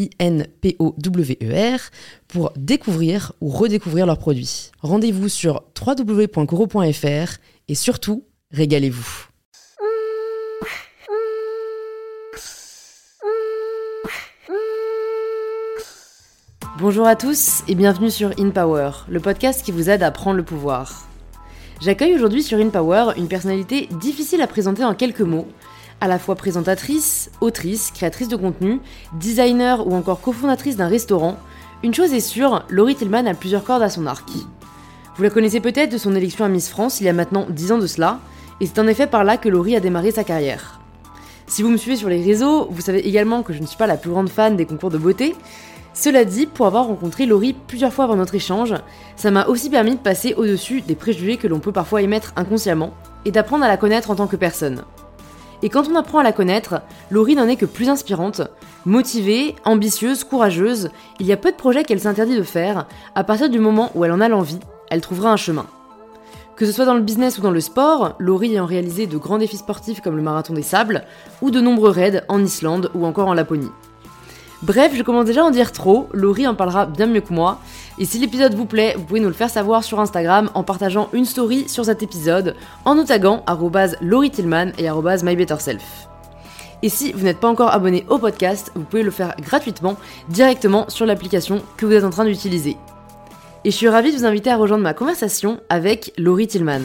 I-N-P-O-W-E-R, pour découvrir ou redécouvrir leurs produits. Rendez-vous sur www.coro.fr et surtout, régalez-vous. Bonjour à tous et bienvenue sur InPower, le podcast qui vous aide à prendre le pouvoir. J'accueille aujourd'hui sur InPower une personnalité difficile à présenter en quelques mots, à la fois présentatrice, autrice, créatrice de contenu, designer ou encore cofondatrice d'un restaurant, une chose est sûre, Laurie Tillman a plusieurs cordes à son arc. Vous la connaissez peut-être de son élection à Miss France il y a maintenant 10 ans de cela, et c'est en effet par là que Laurie a démarré sa carrière. Si vous me suivez sur les réseaux, vous savez également que je ne suis pas la plus grande fan des concours de beauté. Cela dit, pour avoir rencontré Laurie plusieurs fois avant notre échange, ça m'a aussi permis de passer au-dessus des préjugés que l'on peut parfois émettre inconsciemment, et d'apprendre à la connaître en tant que personne. Et quand on apprend à la connaître, Laurie n'en est que plus inspirante. Motivée, ambitieuse, courageuse, il y a peu de projets qu'elle s'interdit de faire. À partir du moment où elle en a l'envie, elle trouvera un chemin. Que ce soit dans le business ou dans le sport, Laurie ayant réalisé de grands défis sportifs comme le marathon des sables, ou de nombreux raids en Islande ou encore en Laponie. Bref, je commence déjà à en dire trop, Laurie en parlera bien mieux que moi. Et si l'épisode vous plaît, vous pouvez nous le faire savoir sur Instagram en partageant une story sur cet épisode, en nous taguant Laurie Tillman et MyBetterSelf. Et si vous n'êtes pas encore abonné au podcast, vous pouvez le faire gratuitement directement sur l'application que vous êtes en train d'utiliser. Et je suis ravie de vous inviter à rejoindre ma conversation avec Laurie Tillman.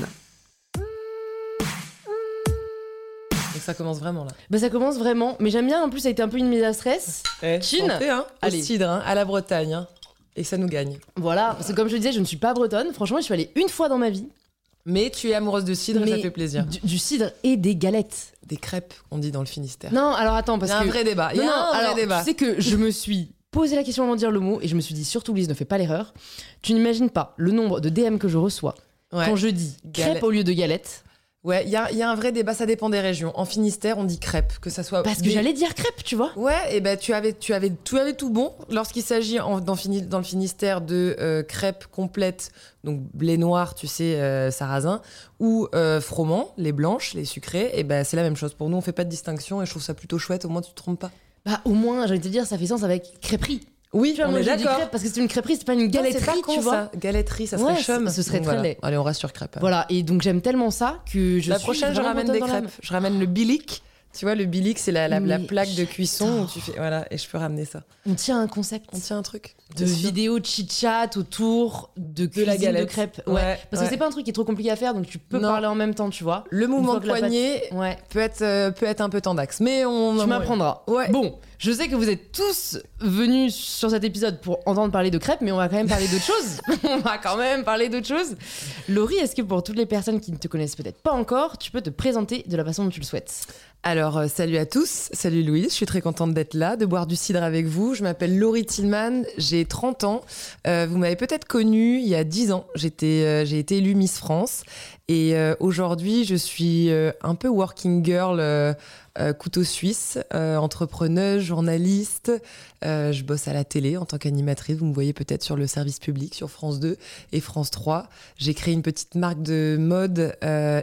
ça commence vraiment là. Bah ça commence vraiment, mais j'aime bien en plus ça a été un peu une mise à stress. Eh, Chine hein, Allez. cidre, hein, à la Bretagne. Hein. Et ça nous gagne. Voilà, parce que comme je disais, je ne suis pas bretonne. Franchement, je suis allée une fois dans ma vie. Mais tu es amoureuse de cidre et ça fait plaisir. Du, cidre et des galettes. Des crêpes, on dit dans le Finistère. Non, alors attends, parce que. Il y a un vrai débat. Il y a un vrai débat. Tu sais que je me suis posé la question avant de dire le mot et je me suis dit surtout, Lise, ne fais pas l'erreur. Tu n'imagines pas le nombre de DM que je reçois quand je dis crêpes au lieu de galettes. Ouais, il y a, un vrai débat, ça dépend des régions. En Finistère, on dit crêpe, que ça soit. Parce que j'allais dire crêpe, tu vois. Ouais, et ben tu avais, tu avais, tu avais tout bon. Lorsqu'il s'agit dans, dans, le Finistère de euh, crêpes complètes, donc blé noir, tu sais, euh, sarrasin, ou euh, froment, les blanches, les sucrées, et ben c'est la même chose. Pour nous, on fait pas de distinction et je trouve ça plutôt chouette. Au moins, tu te trompes pas. Bah, au moins, de te dire, ça fait sens avec crêperie. Oui, tu vois, on est d'accord. Parce que c'est une crêperie, c'est pas une galetterie, tu vois. Ça. Galetterie, ça serait chum. Ce serait très laid. Allez, on reste sur crêpe. Voilà, et donc j'aime tellement ça que je La prochaine, je ramène des crêpes. Je ramène le bilic. Tu vois, le bilic, c'est la, la, plaque de cuisson où tu fais. Voilà, et je peux ramener ça. On tient un concept. On tient un truc. De vidéo chit-chat autour de, de la galette. de crêpes. Ouais. Parce que c'est pas un truc qui est trop compliqué à faire, donc tu peux parler en même temps, tu vois. Le mouvement de poignet peut, être, euh, peut être un peu tendax. Mais on. Tu m'apprendras. Ouais. Bon, je sais que vous êtes tous venus sur cet épisode pour entendre parler de crêpes, mais on va quand même parler d'autres choses. on va quand même parler d'autres choses. Laurie, est-ce que pour toutes les personnes qui ne te connaissent peut-être pas encore, tu peux te présenter de la façon dont tu le souhaites? Alors, euh, salut à tous, salut Louise, je suis très contente d'être là, de boire du cidre avec vous. Je m'appelle Laurie Tillman, j'ai 30 ans. Euh, vous m'avez peut-être connue il y a 10 ans, euh, j'ai été élue Miss France. Et aujourd'hui, je suis un peu working girl euh, couteau suisse, euh, entrepreneuse, journaliste. Euh, je bosse à la télé en tant qu'animatrice. Vous me voyez peut-être sur le service public, sur France 2 et France 3. J'ai créé une petite marque de mode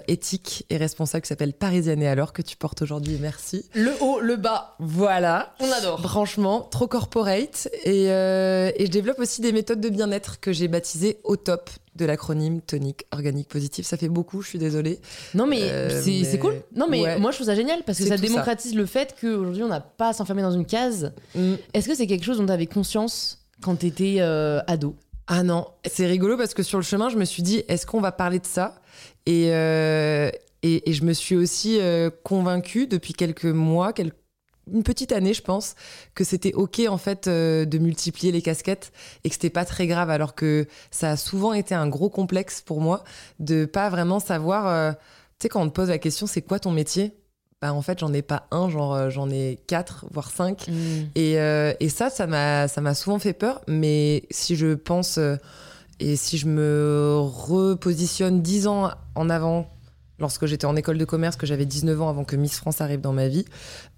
éthique et responsable qui s'appelle Parisienne et alors que tu portes aujourd'hui. Merci. Le haut, le bas. Voilà. On adore. Franchement, trop corporate. Et, et je développe aussi des méthodes de bien-être que j'ai baptisées au top de l'acronyme tonique organique positif. Ça fait beaucoup, je suis désolée. Non, mais euh, c'est cool. Non, mais moi, je trouve ça génial parce que ça démocratise le fait qu'aujourd'hui, on n'a pas à s'enfermer dans une case. Mm. Est-ce que c'est quelque chose dont tu avais conscience quand tu étais euh, ado? Ah non, c'est rigolo parce que sur le chemin, je me suis dit, est-ce qu'on va parler de ça? Et, euh, et, et, je me suis aussi convaincue depuis quelques mois, quelques une petite année, je pense, que c'était ok en fait euh, de multiplier les casquettes et que c'était pas très grave, alors que ça a souvent été un gros complexe pour moi de pas vraiment savoir. euh, tu sais, quand on te pose la question, c'est quoi ton métier? Bah en fait, j'en ai pas un, genre euh, j'en ai quatre, voire cinq. Et, euh, et ça, ça m'a, ça m'a souvent fait peur. Mais si je pense et si je me repositionne dix ans en avant, lorsque j'étais en école de commerce, que j'avais 19 ans avant que Miss France arrive dans ma vie,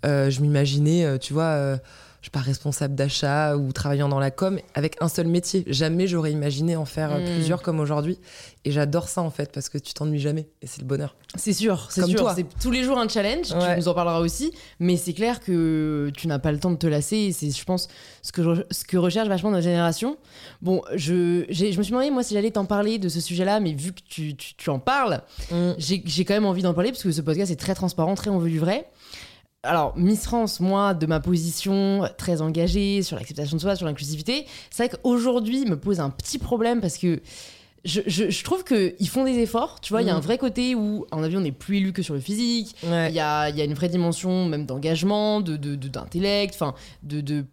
euh, je m'imaginais, euh, tu vois, euh, je sais pas, responsable d'achat ou travaillant dans la com avec un seul métier. Jamais j'aurais imaginé en faire euh, Mm. plusieurs comme aujourd'hui. Et j'adore ça en fait parce que tu t'ennuies jamais et c'est le bonheur. C'est sûr, c'est sûr. C'est tous les jours un challenge. Tu nous en parleras aussi. Mais c'est clair que tu n'as pas le temps de te lasser. Et c'est, je pense, ce que, je- ce que recherche vachement notre génération. Bon, je, je me suis demandé, moi, si j'allais t'en parler de ce sujet-là. Mais vu que tu, tu, tu en parles, j'ai, j'ai quand même envie d'en parler parce que ce podcast est très transparent, très on veut du vrai. Alors, Miss France, moi, de ma position très engagée sur l'acceptation de soi, sur l'inclusivité, c'est vrai qu'aujourd'hui me pose un petit problème parce que je, je, je trouve qu'ils font des efforts. Tu vois, il y a Mm. un vrai côté où, à mon avis, on n'est plus élu que sur le physique. Ouais. Il y a, il y a une vraie dimension même d'engagement, de, de, de- d'intellect, enfin, de, de,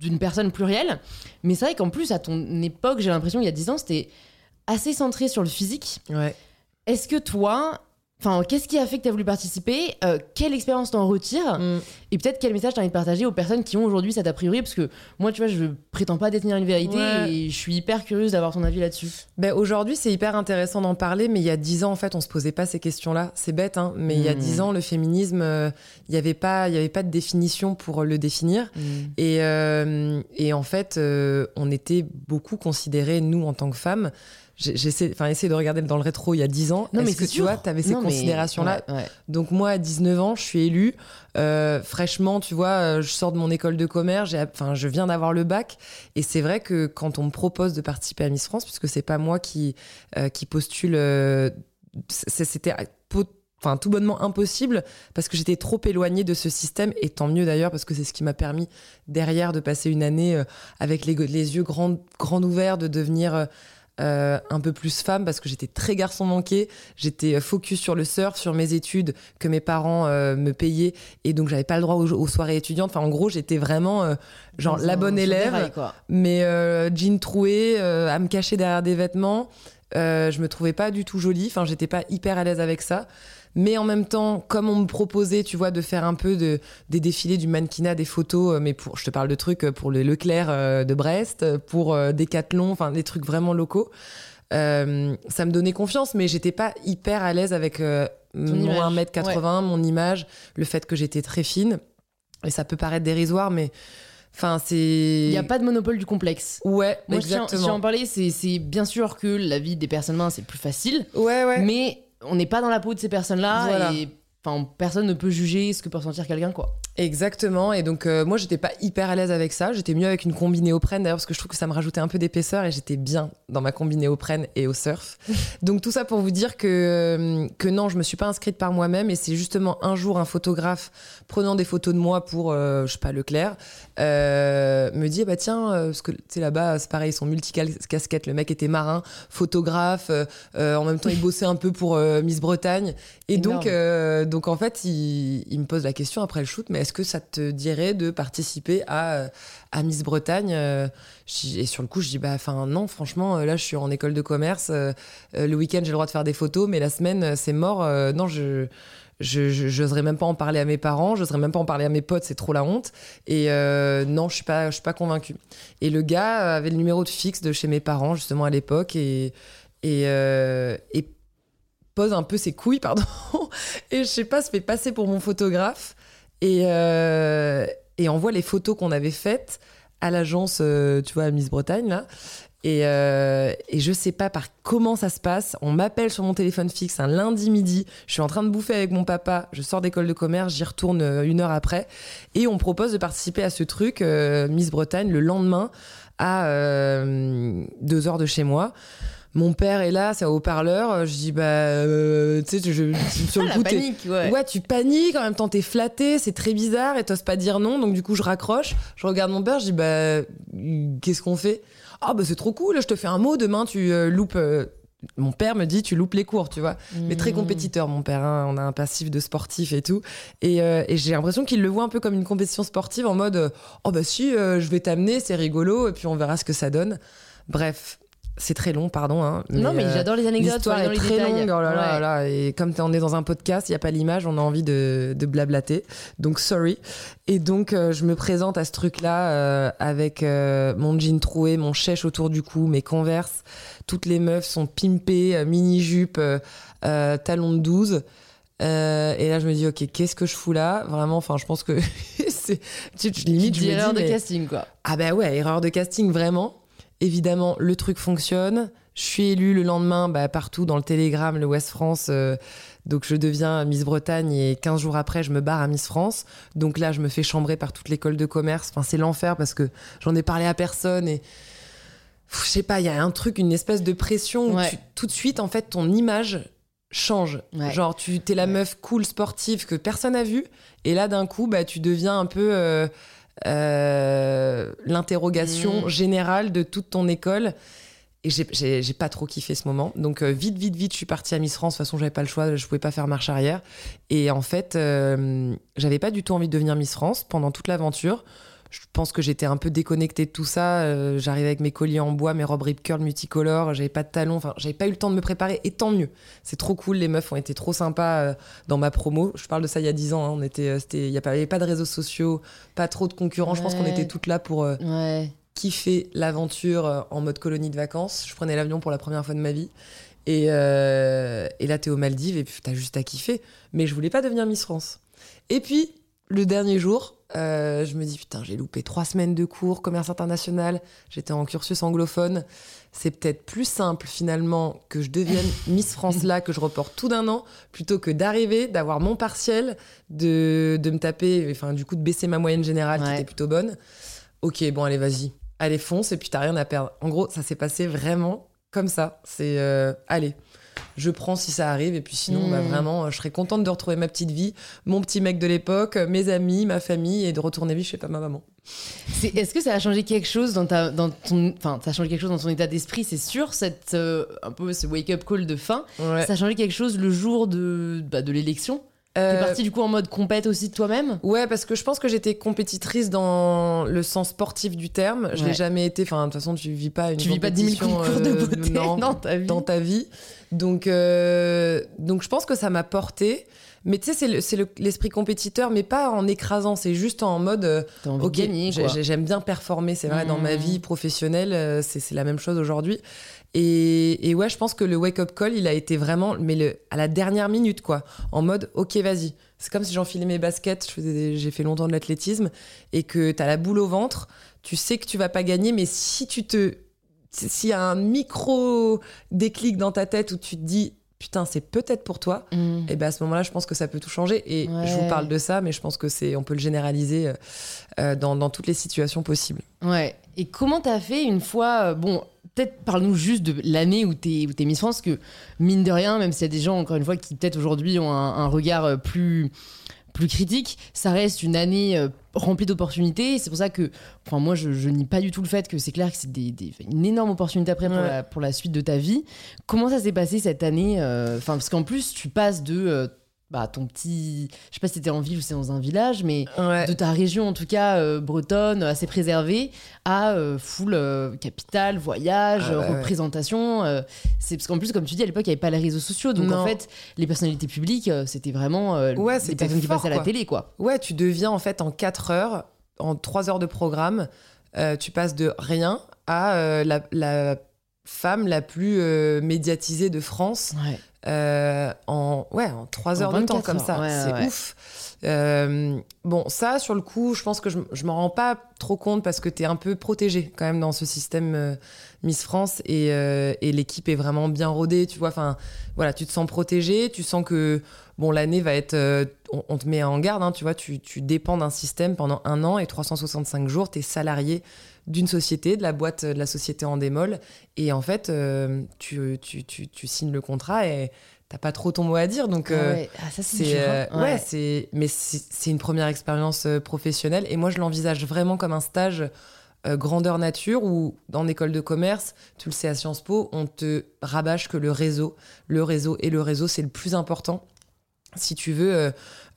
d'une personne plurielle. Mais c'est vrai qu'en plus, à ton époque, j'ai l'impression, il y a 10 ans, c'était assez centré sur le physique. Ouais. Est-ce que toi, enfin, qu'est-ce qui a fait que tu as voulu participer Euh, Quelle expérience t'en retires Mm. Et peut-être quel message t'as envie de partager aux personnes qui ont aujourd'hui cet a priori Parce que moi, tu vois, je prétends pas détenir une vérité Ouais. et je suis hyper curieuse d'avoir ton avis là-dessus. Ben, aujourd'hui, c'est hyper intéressant d'en parler, mais il y a dix ans, en fait, on se posait pas ces questions-là. C'est bête, hein, mais il y a Mm. dix ans, le féminisme, euh, il y avait pas, y avait pas de définition pour le définir. Et, euh, et en fait, euh, on était beaucoup considérés, nous, en tant que femmes. J'essaie, enfin, essayer de regarder dans le rétro il y a dix ans. Non, mais que tu vois, tu avais ces Non, mais- considérations-là ouais, ouais. Donc moi, à 19 ans, je suis élue. Euh, fraîchement, tu vois, euh, je sors de mon école de commerce, enfin, je viens d'avoir le bac. Et c'est vrai que quand on me propose de participer à Miss France, puisque c'est pas moi qui, euh, qui postule, euh, c'était enfin, tout bonnement impossible parce que j'étais trop éloignée de ce système. Et tant mieux d'ailleurs, parce que c'est ce qui m'a permis derrière de passer une année avec les, les yeux grands, grands ouverts, de devenir... euh, un peu plus femme parce que j'étais très garçon manqué. J'étais euh, focus sur le surf, sur mes études que mes parents euh, me payaient et donc j'avais pas le droit aux, aux soirées étudiantes. Enfin, en gros, j'étais vraiment euh, genre la bonne élève, quoi. mais jean troué, à me cacher derrière des vêtements. Je me trouvais pas du tout jolie. Enfin, j'étais pas hyper à l'aise avec ça. Mais en même temps, comme on me proposait, tu vois, de faire un peu de, des défilés du mannequinat, des photos, euh, mais pour, je te parle de trucs euh, pour le Leclerc euh, de Brest, pour euh, Decathlon, enfin des trucs vraiment locaux. Euh, ça me donnait confiance, mais j'étais pas hyper à l'aise avec euh, mon image. 1m80, mon image, le fait que j'étais très fine. Et ça peut paraître dérisoire, mais enfin, c'est. Il n'y a pas de monopole du complexe. Ouais, Moi, je tiens, je tiens à exactement. en parler, c'est, c'est bien sûr que la vie des personnes minces est plus facile, Ouais, ouais. mais on n'est pas dans la peau de ces personnes-là Voilà. et enfin, personne ne peut juger ce que peut ressentir quelqu'un, quoi. Exactement. Et donc, euh, moi, j'étais pas hyper à l'aise avec ça. J'étais mieux avec une combi néoprène, d'ailleurs, parce que je trouve que ça me rajoutait un peu d'épaisseur et j'étais bien dans ma combi néoprène et au surf. donc, tout ça pour vous dire que, euh, que non, je me suis pas inscrite par moi-même et c'est justement un jour un photographe prenant des photos de moi pour, euh, je sais pas, Leclerc, euh, me dit, bah tiens, euh, parce que, tu sais, là-bas, c'est pareil, ils sont multicasquettes. Le mec était marin, photographe, en même temps, il bossait un peu pour Miss Bretagne. Et Énorme. donc, donc, en fait, il, il me pose la question après le shoot, mais est-ce que ça te dirait de participer à, euh, Miss Bretagne euh, Et sur le coup, je dis, bah, enfin, non, franchement, euh, là, je suis en école de commerce. le week-end, j'ai le droit de faire des photos, mais la semaine, c'est mort. non, je. Je, je- j'oserais même pas en parler à mes parents, j'oserais même pas en parler à mes potes, c'est trop la honte. Et non, je suis pas, je suis pas convaincue. Et le gars avait le numéro de fixe de chez mes parents justement à l'époque et pose un peu ses couilles, pardon. Et je sais pas, se fait passer pour mon photographe et euh, et envoie les photos qu'on avait faites à l'agence, euh, tu vois, à Miss Bretagne là. Et, euh, et je sais pas par comment ça se passe. On m'appelle sur mon téléphone fixe un lundi midi. Je suis en train de bouffer avec mon papa. Je sors d'école de commerce. J'y retourne euh, une heure après. Et on propose de participer à ce truc, Miss Bretagne, le lendemain à deux heures de chez moi. Mon père est là, c'est un haut-parleur. Je dis, bah, euh, tu sais, je, je- sur le coup, panique, ouais. Ouais, tu paniques, en même temps t'es flatté, c'est très bizarre et t'oses pas dire non, donc du coup je raccroche, je regarde mon père, je dis bah qu'est-ce qu'on fait? Ah, bah c'est trop cool, je te fais un mot, demain tu euh, loupes. euh, Mon père me dit, tu loupes les cours, tu vois. Mais très Mmh. compétiteur, mon père. hein. On a un passif de sportif et tout. Et, euh, et j'ai l'impression qu'il le voit un peu comme une compétition sportive en mode, euh, oh bah si, euh, je vais t'amener, c'est rigolo, et puis on verra ce que ça donne. Bref. C'est très long, pardon. hein, non, mais euh, j'adore les anecdotes, L'histoire est dans les très détails. longue, oh là là Ouais. là, et comme on est dans un podcast, il n'y a pas l'image, on a envie de, de blablater. Donc, sorry. Et donc, euh, je me présente à ce truc-là euh, avec mon jean troué, mon chèche autour du cou, mes converses. Toutes les meufs sont pimpées, mini-jupe, talons de 12. Euh, et là, je me dis, ok, qu'est-ce que je fous là? Vraiment, enfin, je pense que c'est. tu- tu- Limite, je me erreur dis, de mais- casting, quoi. ah bah ouais, erreur de casting, vraiment. Évidemment, le truc fonctionne. Je suis élue le lendemain bah, partout dans le Télégramme, le West France. euh, donc je deviens Miss Bretagne et 15 jours après, je me barre à Miss France. Donc là, je me fais chambrer par toute l'école de commerce. Enfin, c'est l'enfer parce que j'en ai parlé à personne et... Je sais pas, il y a un truc, une espèce de pression où Ouais. tu- tout de suite, en fait, ton image change. Ouais. Genre, tu t'es la meuf cool, sportive que personne n'a vue. Et là, d'un coup, bah, tu deviens un peu euh, euh, l'interrogation Mm. générale de toute ton école. Et j'ai- pas trop kiffé ce moment. Donc, euh, vite, vite, vite, je suis partie à Miss France. De toute façon, j'avais pas le choix, je pouvais pas faire marche arrière. Et en fait, euh, j'avais pas du tout envie de devenir Miss France pendant toute l'aventure. Je pense que j'étais un peu déconnectée de tout ça. Euh, J'arrivais avec mes colliers en bois, mes robes rip curl multicolores, j'avais pas de talons. Enfin, j'avais pas eu le temps de me préparer. Et tant mieux. C'est trop cool. Les meufs ont été trop sympas euh, dans ma promo. Je parle de ça il y a 10 ans. hein. On était, euh, il y a pas- il y avait pas de réseaux sociaux, pas trop de concurrents. Je pense qu'on était toutes là pour euh, Ouais. kiffer l'aventure en mode colonie de vacances. Je prenais l'avion pour la première fois de ma vie. Et, euh, et là, t'es aux Maldives et puis t'as juste à kiffer. Mais je voulais pas devenir Miss France. Et puis, le dernier jour, euh, je me dis, putain, j'ai loupé trois semaines de cours, commerce international, j'étais en cursus anglophone. C'est peut-être plus simple finalement que je devienne Miss France là, que je reporte tout d'un an, plutôt que d'arriver, d'avoir mon partiel, de, de me taper, enfin du coup de baisser ma moyenne générale qui était plutôt bonne. Ok, bon, allez, vas-y. Allez, fonce, et puis t'as rien à perdre. En gros, ça s'est passé vraiment comme ça. C'est, euh, allez, je prends si ça arrive, et puis sinon, Mm. bah, vraiment, euh, je serais contente de retrouver ma petite vie, mon petit mec de l'époque, euh, mes amis, ma famille, et de retourner vivre chez pas ma maman. Est-ce que ça a changé quelque chose dans ta, dans ton, enfin, ça a changé quelque chose dans ton état d'esprit, c'est sûr, cette, euh, un peu ce wake-up call de fin. Ouais. Ça a changé quelque chose le jour de, bah, de l'élection? T'es Euh, parti du coup en mode compète aussi de toi-même? Ouais, parce que je pense que j'étais compétitrice dans le sens sportif du terme. Je Ouais. l'ai jamais été. Enfin, de toute façon, tu vis pas une Tu vis pas 10 000 compétition, concours de euh, beauté non, dans ta vie. dans ta vie. Donc, euh, donc je pense que ça m'a porté. Mais tu sais, c'est le- c'est le- l'esprit compétiteur, mais pas en écrasant. C'est juste en mode. euh, ok, j'aime bien performer. C'est vrai, dans ma Mmh. vie professionnelle, euh, c'est la même chose aujourd'hui. Et, et ouais, je pense que le wake-up call, il a été vraiment, mais le, à la dernière minute, quoi. En mode, ok, vas-y. C'est comme si j'enfilais mes baskets. J'ai fait longtemps de l'athlétisme et que t'as la boule au ventre. Tu sais que tu vas pas gagner, mais si tu te, s'il y a un micro déclic dans ta tête où tu te dis, putain, c'est peut-être pour toi. Mm. Et ben à ce moment-là, je pense que ça peut tout changer. Et Ouais. je vous parle de ça, mais je pense que c'est, on peut le généraliser euh, euh, dans, dans toutes les situations possibles. Ouais. Et comment t'as fait une fois euh, Bon, peut-être parle-nous juste de l'année où t'es où t'es Miss France, que mine de rien, même s'il y a des gens encore une fois qui peut-être aujourd'hui ont un, un regard euh, plus plus critique, ça reste une année euh, remplie d'opportunités. C'est pour ça que, enfin moi, je, je nie pas du tout le fait que c'est clair que c'est des, des- une énorme opportunité après pour, Ouais. la, pour la suite de ta vie. Comment ça s'est passé cette année euh, Enfin, parce qu'en plus, tu passes de euh, bah, ton petit, je sais pas si c'était en ville ou c'est dans un village, mais Ouais. de ta région en tout cas euh, bretonne assez préservée à euh, full euh, capitale voyage Ah bah ouais. représentation euh, c'est parce qu'en plus comme tu dis à l'époque il n'y avait pas les réseaux sociaux donc Non. en fait les personnalités publiques c'était vraiment Ouais, les c'était personnes qui fort, passaient à la quoi. télé quoi Ouais, tu deviens en fait en 4 heures, en 3 heures de programme, tu passes de rien à la, la femme la plus euh, médiatisée de France ouais euh, en, ouais, en 3 En heures de temps 24 comme heures, ça. ouais, c'est ouais. ouf. Euh, bon, ça, sur le coup, je pense que je, je m'en rends pas trop compte parce que tu es un peu protégé quand même dans ce système Miss France et, et l'équipe est vraiment bien rodée, tu vois. Enfin, voilà, tu te sens protégé, tu sens que bon, l'année va être. on, on te met en garde, hein, tu vois, tu, tu dépends d'un système pendant un an et 365 jours, tu es salarié d'une société, de la boîte de la société en démol. Et en fait, euh, tu, tu, tu, tu signes le contrat et t'as pas trop ton mot à dire. Donc, Ah euh, ouais. Ah, ça c'est c'est euh, hein. ouais, c'est mais c'est une première expérience euh, professionnelle et moi je l'envisage vraiment comme un stage grandeur nature ou dans école de commerce, tu le sais à Sciences Po, on te rabâche que le réseau, le réseau et le réseau, c'est le plus important si tu veux, euh,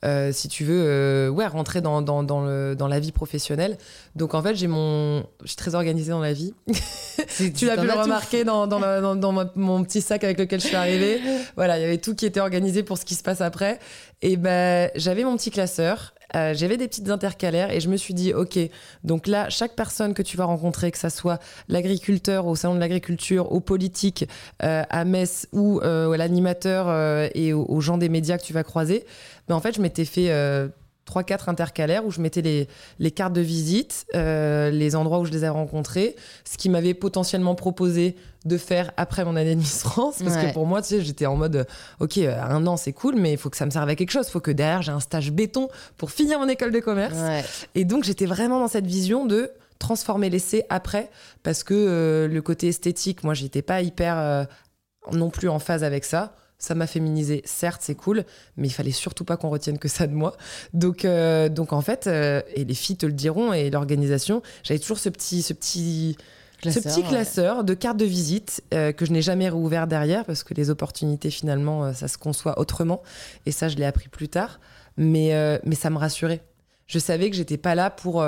euh, si tu veux euh, ouais, rentrer dans, dans, dans, le, dans la vie professionnelle. Donc en fait, j'ai mon, je suis très organisée dans la vie. tu l'as pu le remarquer dans, dans, dans, mon petit sac avec lequel je suis arrivée. voilà, il y avait tout qui était organisé pour ce qui se passe après. Et ben, j'avais mon petit classeur euh, j'avais des petites intercalaires et je me suis dit, ok, donc là, chaque personne que tu vas rencontrer, que ça soit l'agriculteur au salon de l'agriculture, aux politiques, euh, à Metz ou euh, l'animateur et aux, gens des médias que tu vas croiser, mais en fait, je m'étais fait 3-4 intercalaires où je mettais les, les cartes de visite, euh, les endroits où je les ai rencontrés, ce qui m'avait potentiellement proposé de faire après mon année de Miss France. Parce que pour moi, tu sais, j'étais en mode, OK, euh, un an, c'est cool, mais il faut que ça me serve à quelque chose. Il faut que derrière, j'ai un stage béton pour finir mon école de commerce. Et donc, j'étais vraiment dans cette vision de transformer l'essai après, parce que euh, le côté esthétique, moi, j'étais pas hyper non plus en phase avec ça ça m'a féminisé, certes, c'est cool, mais il fallait surtout pas qu'on retienne que ça de moi. Donc, euh, donc en fait, euh, et les filles te le diront, et l'organisation, j'avais toujours ce petit, ce petit, classeur, ce petit classeur de cartes de visite euh, que je n'ai jamais rouvert derrière parce que les opportunités, finalement, ça se conçoit autrement. Et ça, je l'ai appris plus tard. Mais, mais ça me rassurait. Je savais que j'étais pas là pour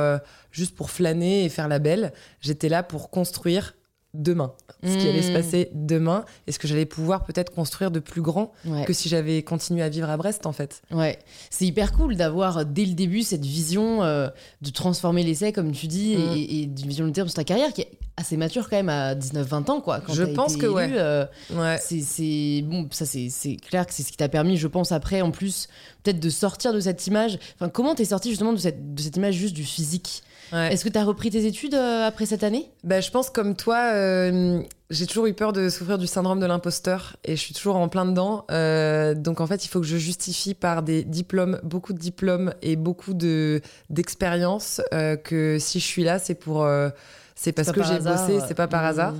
juste pour flâner et faire la belle. J'étais là pour construire demain, ce qui allait se hmm. passer demain et ce que j'allais pouvoir peut-être construire de plus grand que si j'avais continué à vivre à Brest en fait. Ouais, c'est hyper cool d'avoir dès le début cette vision euh, de transformer l'essai comme tu dis et, hmm. et, d'une vision de terme sur ta carrière qui est assez mature quand même à 19-20 ans quoi. Quand je pense que ouais. Euh, ouais. C'est bon, ça c'est clair que c'est ce qui t'a permis, je pense après en plus peut-être de sortir de cette image. Enfin, comment t'es sorti justement de cette, de cette image juste du physique? Est-ce que tu as repris tes études euh, après cette année? Bah, Je pense comme toi, euh, j'ai toujours eu peur de souffrir du syndrome de l'imposteur et je suis toujours en plein dedans. Euh, donc en fait, il faut que je justifie par des diplômes, beaucoup de diplômes et beaucoup d'expériences que si je suis là, c'est pour... c'est parce que j'ai bossé, c'est pas par mmh. hasard.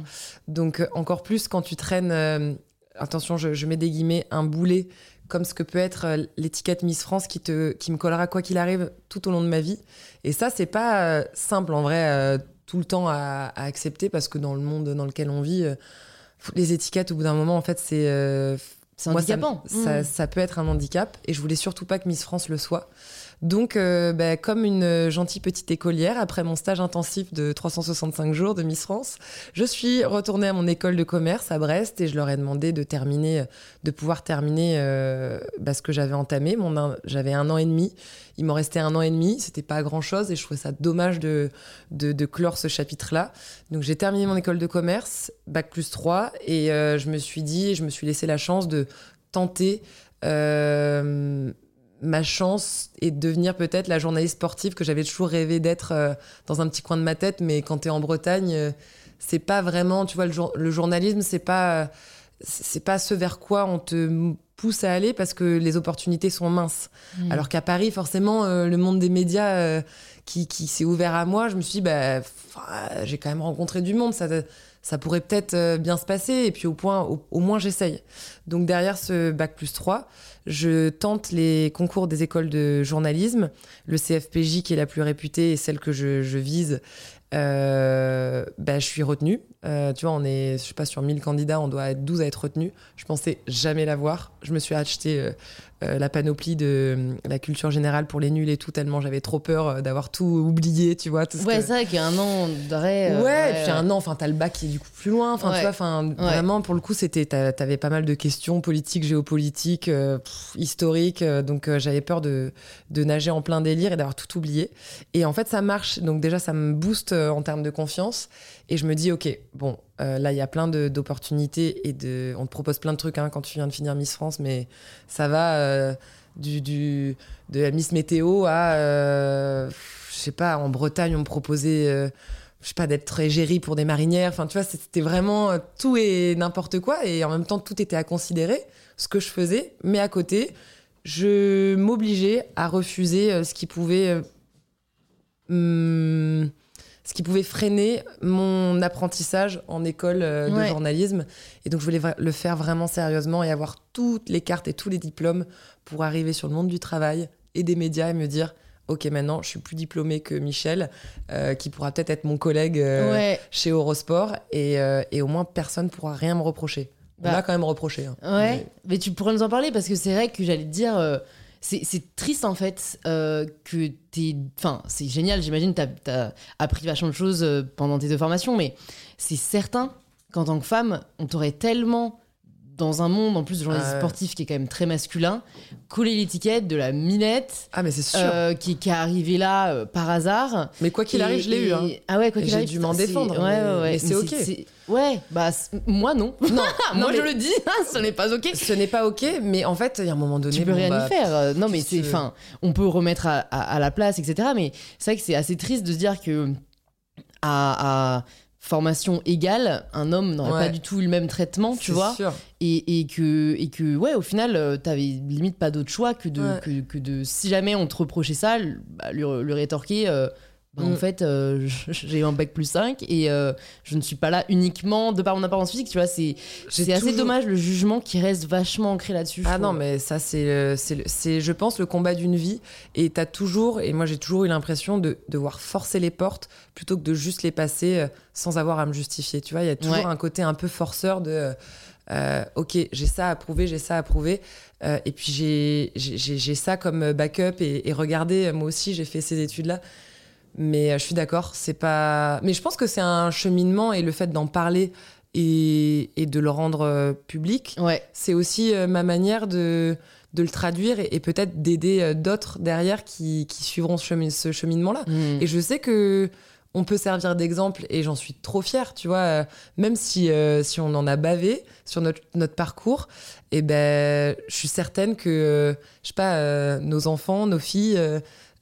Donc encore plus quand tu traînes, attention, je, je mets des guillemets, un boulet comme ce que peut être euh, l'étiquette Miss France qui, te, qui me collera quoi qu'il arrive tout au long de ma vie. Et ça, c'est pas euh, simple en vrai euh, tout le temps à, accepter parce que dans le monde dans lequel on vit, les étiquettes, au bout d'un moment, en fait, c'est. c'est handicapant. Ça, mmh. ça, peut être un handicap et je voulais surtout pas que Miss France le soit. Donc, euh, bah, comme une euh, gentille petite écolière, après mon stage intensif de 365 jours de Miss France, je suis retournée à mon école de commerce à Brest et je leur ai demandé de terminer, de pouvoir terminer euh, bah, ce que j'avais entamé. J'avais un an et demi. Il m'en restait un an et demi. C'était pas grand chose et je trouvais ça dommage de, de, clore ce chapitre-là. Donc, j'ai terminé mon école de commerce, bac plus 3, et je me suis dit, je me suis laissé la chance de tenter. Euh, ma chance est de devenir peut-être la journaliste sportive que j'avais toujours rêvé d'être euh, dans un petit coin de ma tête. Mais quand tu es en Bretagne, euh, c'est pas vraiment, tu vois, le, le journalisme, c'est pas, c'est pas ce vers quoi on te pousse à aller parce que les opportunités sont minces. Mmh. Alors qu'à Paris, forcément, euh, le monde des médias qui, qui s'est ouvert à moi, je me suis dit, bah, j'ai quand même rencontré du monde. Ça, ça pourrait peut-être bien se passer. Et puis au point, au, au moins, j'essaye. Donc derrière ce bac plus 3, je tente les concours des écoles de journalisme. Le CFPJ, qui est la plus réputée et celle que je, vise, euh, bah, je suis retenue. Euh, tu vois, on est, je sais pas, sur 1000 candidats, on doit être 12 à être retenus. Je pensais jamais l'avoir. Je me suis acheté euh, euh, la panoplie de la culture générale pour les nuls et tout, tellement j'avais trop peur d'avoir tout oublié, tu vois. Tout ouais, c'est vrai qu'il y a un an d'arrêt. ouais, et puis un an, enfin, t'as le bac qui est du coup plus loin. Enfin, tu vois, enfin, vraiment, pour le coup, c'était, t'avais pas mal de questions politiques, géopolitiques, historiques. donc, j'avais peur de, de nager en plein délire et d'avoir tout oublié. Et en fait, ça marche. Donc, déjà, ça me booste en termes de confiance. Et je me dis, OK, bon, euh, là, il y a plein d'opportunités et de, on te propose plein de trucs hein, quand tu viens de finir Miss France, mais ça va euh, de Miss Météo à, euh, je sais pas, en Bretagne, on me proposait, je sais pas, d'être égérie pour des marinières. Enfin, tu vois, c'était vraiment tout et n'importe quoi. Et en même temps, tout était à considérer, ce que je faisais. Mais à côté, je m'obligeais à refuser ce qui pouvait. Hum, ce qui pouvait freiner mon apprentissage en école euh, de journalisme. Et donc, je voulais le faire vraiment sérieusement et avoir toutes les cartes et tous les diplômes pour arriver sur le monde du travail et des médias et me dire ok, maintenant, je suis plus diplômée que Michel, euh, qui pourra peut-être être mon collègue euh, ouais. chez Eurosport, et, euh, et au moins personne pourra rien me reprocher. On Bah. m'a quand même reproché. hein. Ouais, Mais- mais tu pourrais nous en parler parce que c'est vrai que j'allais te dire, c'est triste en fait euh, que t'es. Enfin, c'est génial, j'imagine, t'as as appris vachement de choses euh, pendant tes deux formations, mais c'est certain qu'en tant que femme, on t'aurait tellement. Dans un monde en plus de journalisme Ah ouais. sportif qui est quand même très masculin, coller l'étiquette de la minette Ah, mais c'est sûr. euh, qui, qui est arrivée là euh, par hasard. mais quoi qu'il arrive, je l'ai eu. hein. Ah ouais, quoi qu'il j'ai arrive. dû m'en défendre, Ouais, ouais, ouais. mais c'est ok. Ouais, bah moi non. Non, moi non, je mais le dis, ce n'est pas ok. Ce n'est pas ok, mais en fait, il y a un moment donné. tu peux bon, rien bah, y faire. Euh, Non, mais c'est, enfin, on peut remettre à, à- à la place, etc. Mais c'est vrai que c'est assez triste de se dire que à, à formation égale, un homme n'aurait Ouais. pas du tout eu le même traitement, tu vois. sûr. Et, et que et que ouais, au final, euh, t'avais limite pas d'autre choix que de Ouais. que, que de si jamais on te reprochait ça, bah, lui, lui rétorquer. euh, bah, En Mm. fait, euh, j'ai un bac plus 5 et euh, je ne suis pas là uniquement de par mon apparence physique, tu vois. C'est assez dommage le jugement qui reste vachement ancré là-dessus. Ah non, mais ça, c'est, je pense, le combat d'une vie. Et t'as toujours, et moi j'ai toujours eu l'impression de devoir forcer les portes plutôt que de juste les passer euh, sans avoir à me justifier. Tu vois, il y a toujours Ouais. un côté un peu forceur de. euh, ok, j'ai ça à prouver, j'ai ça à prouver. Euh, et puis j'ai ça comme backup. Et, et regardez, moi aussi, j'ai fait ces études-là. Mais euh, je suis d'accord, c'est pas. Mais je pense que c'est un cheminement et le fait d'en parler et, et de le rendre euh, public, Ouais. c'est aussi euh, ma manière de, de le traduire et, et peut-être d'aider d'autres derrière qui, qui suivront ce, chemin- ce cheminement-là. Mm. Et je sais que on peut servir d'exemple et j'en suis trop fière, tu vois. euh, même si, euh, si on en a bavé sur notre, notre parcours, et ben, je suis certaine que, euh, je sais pas, nos enfants, nos filles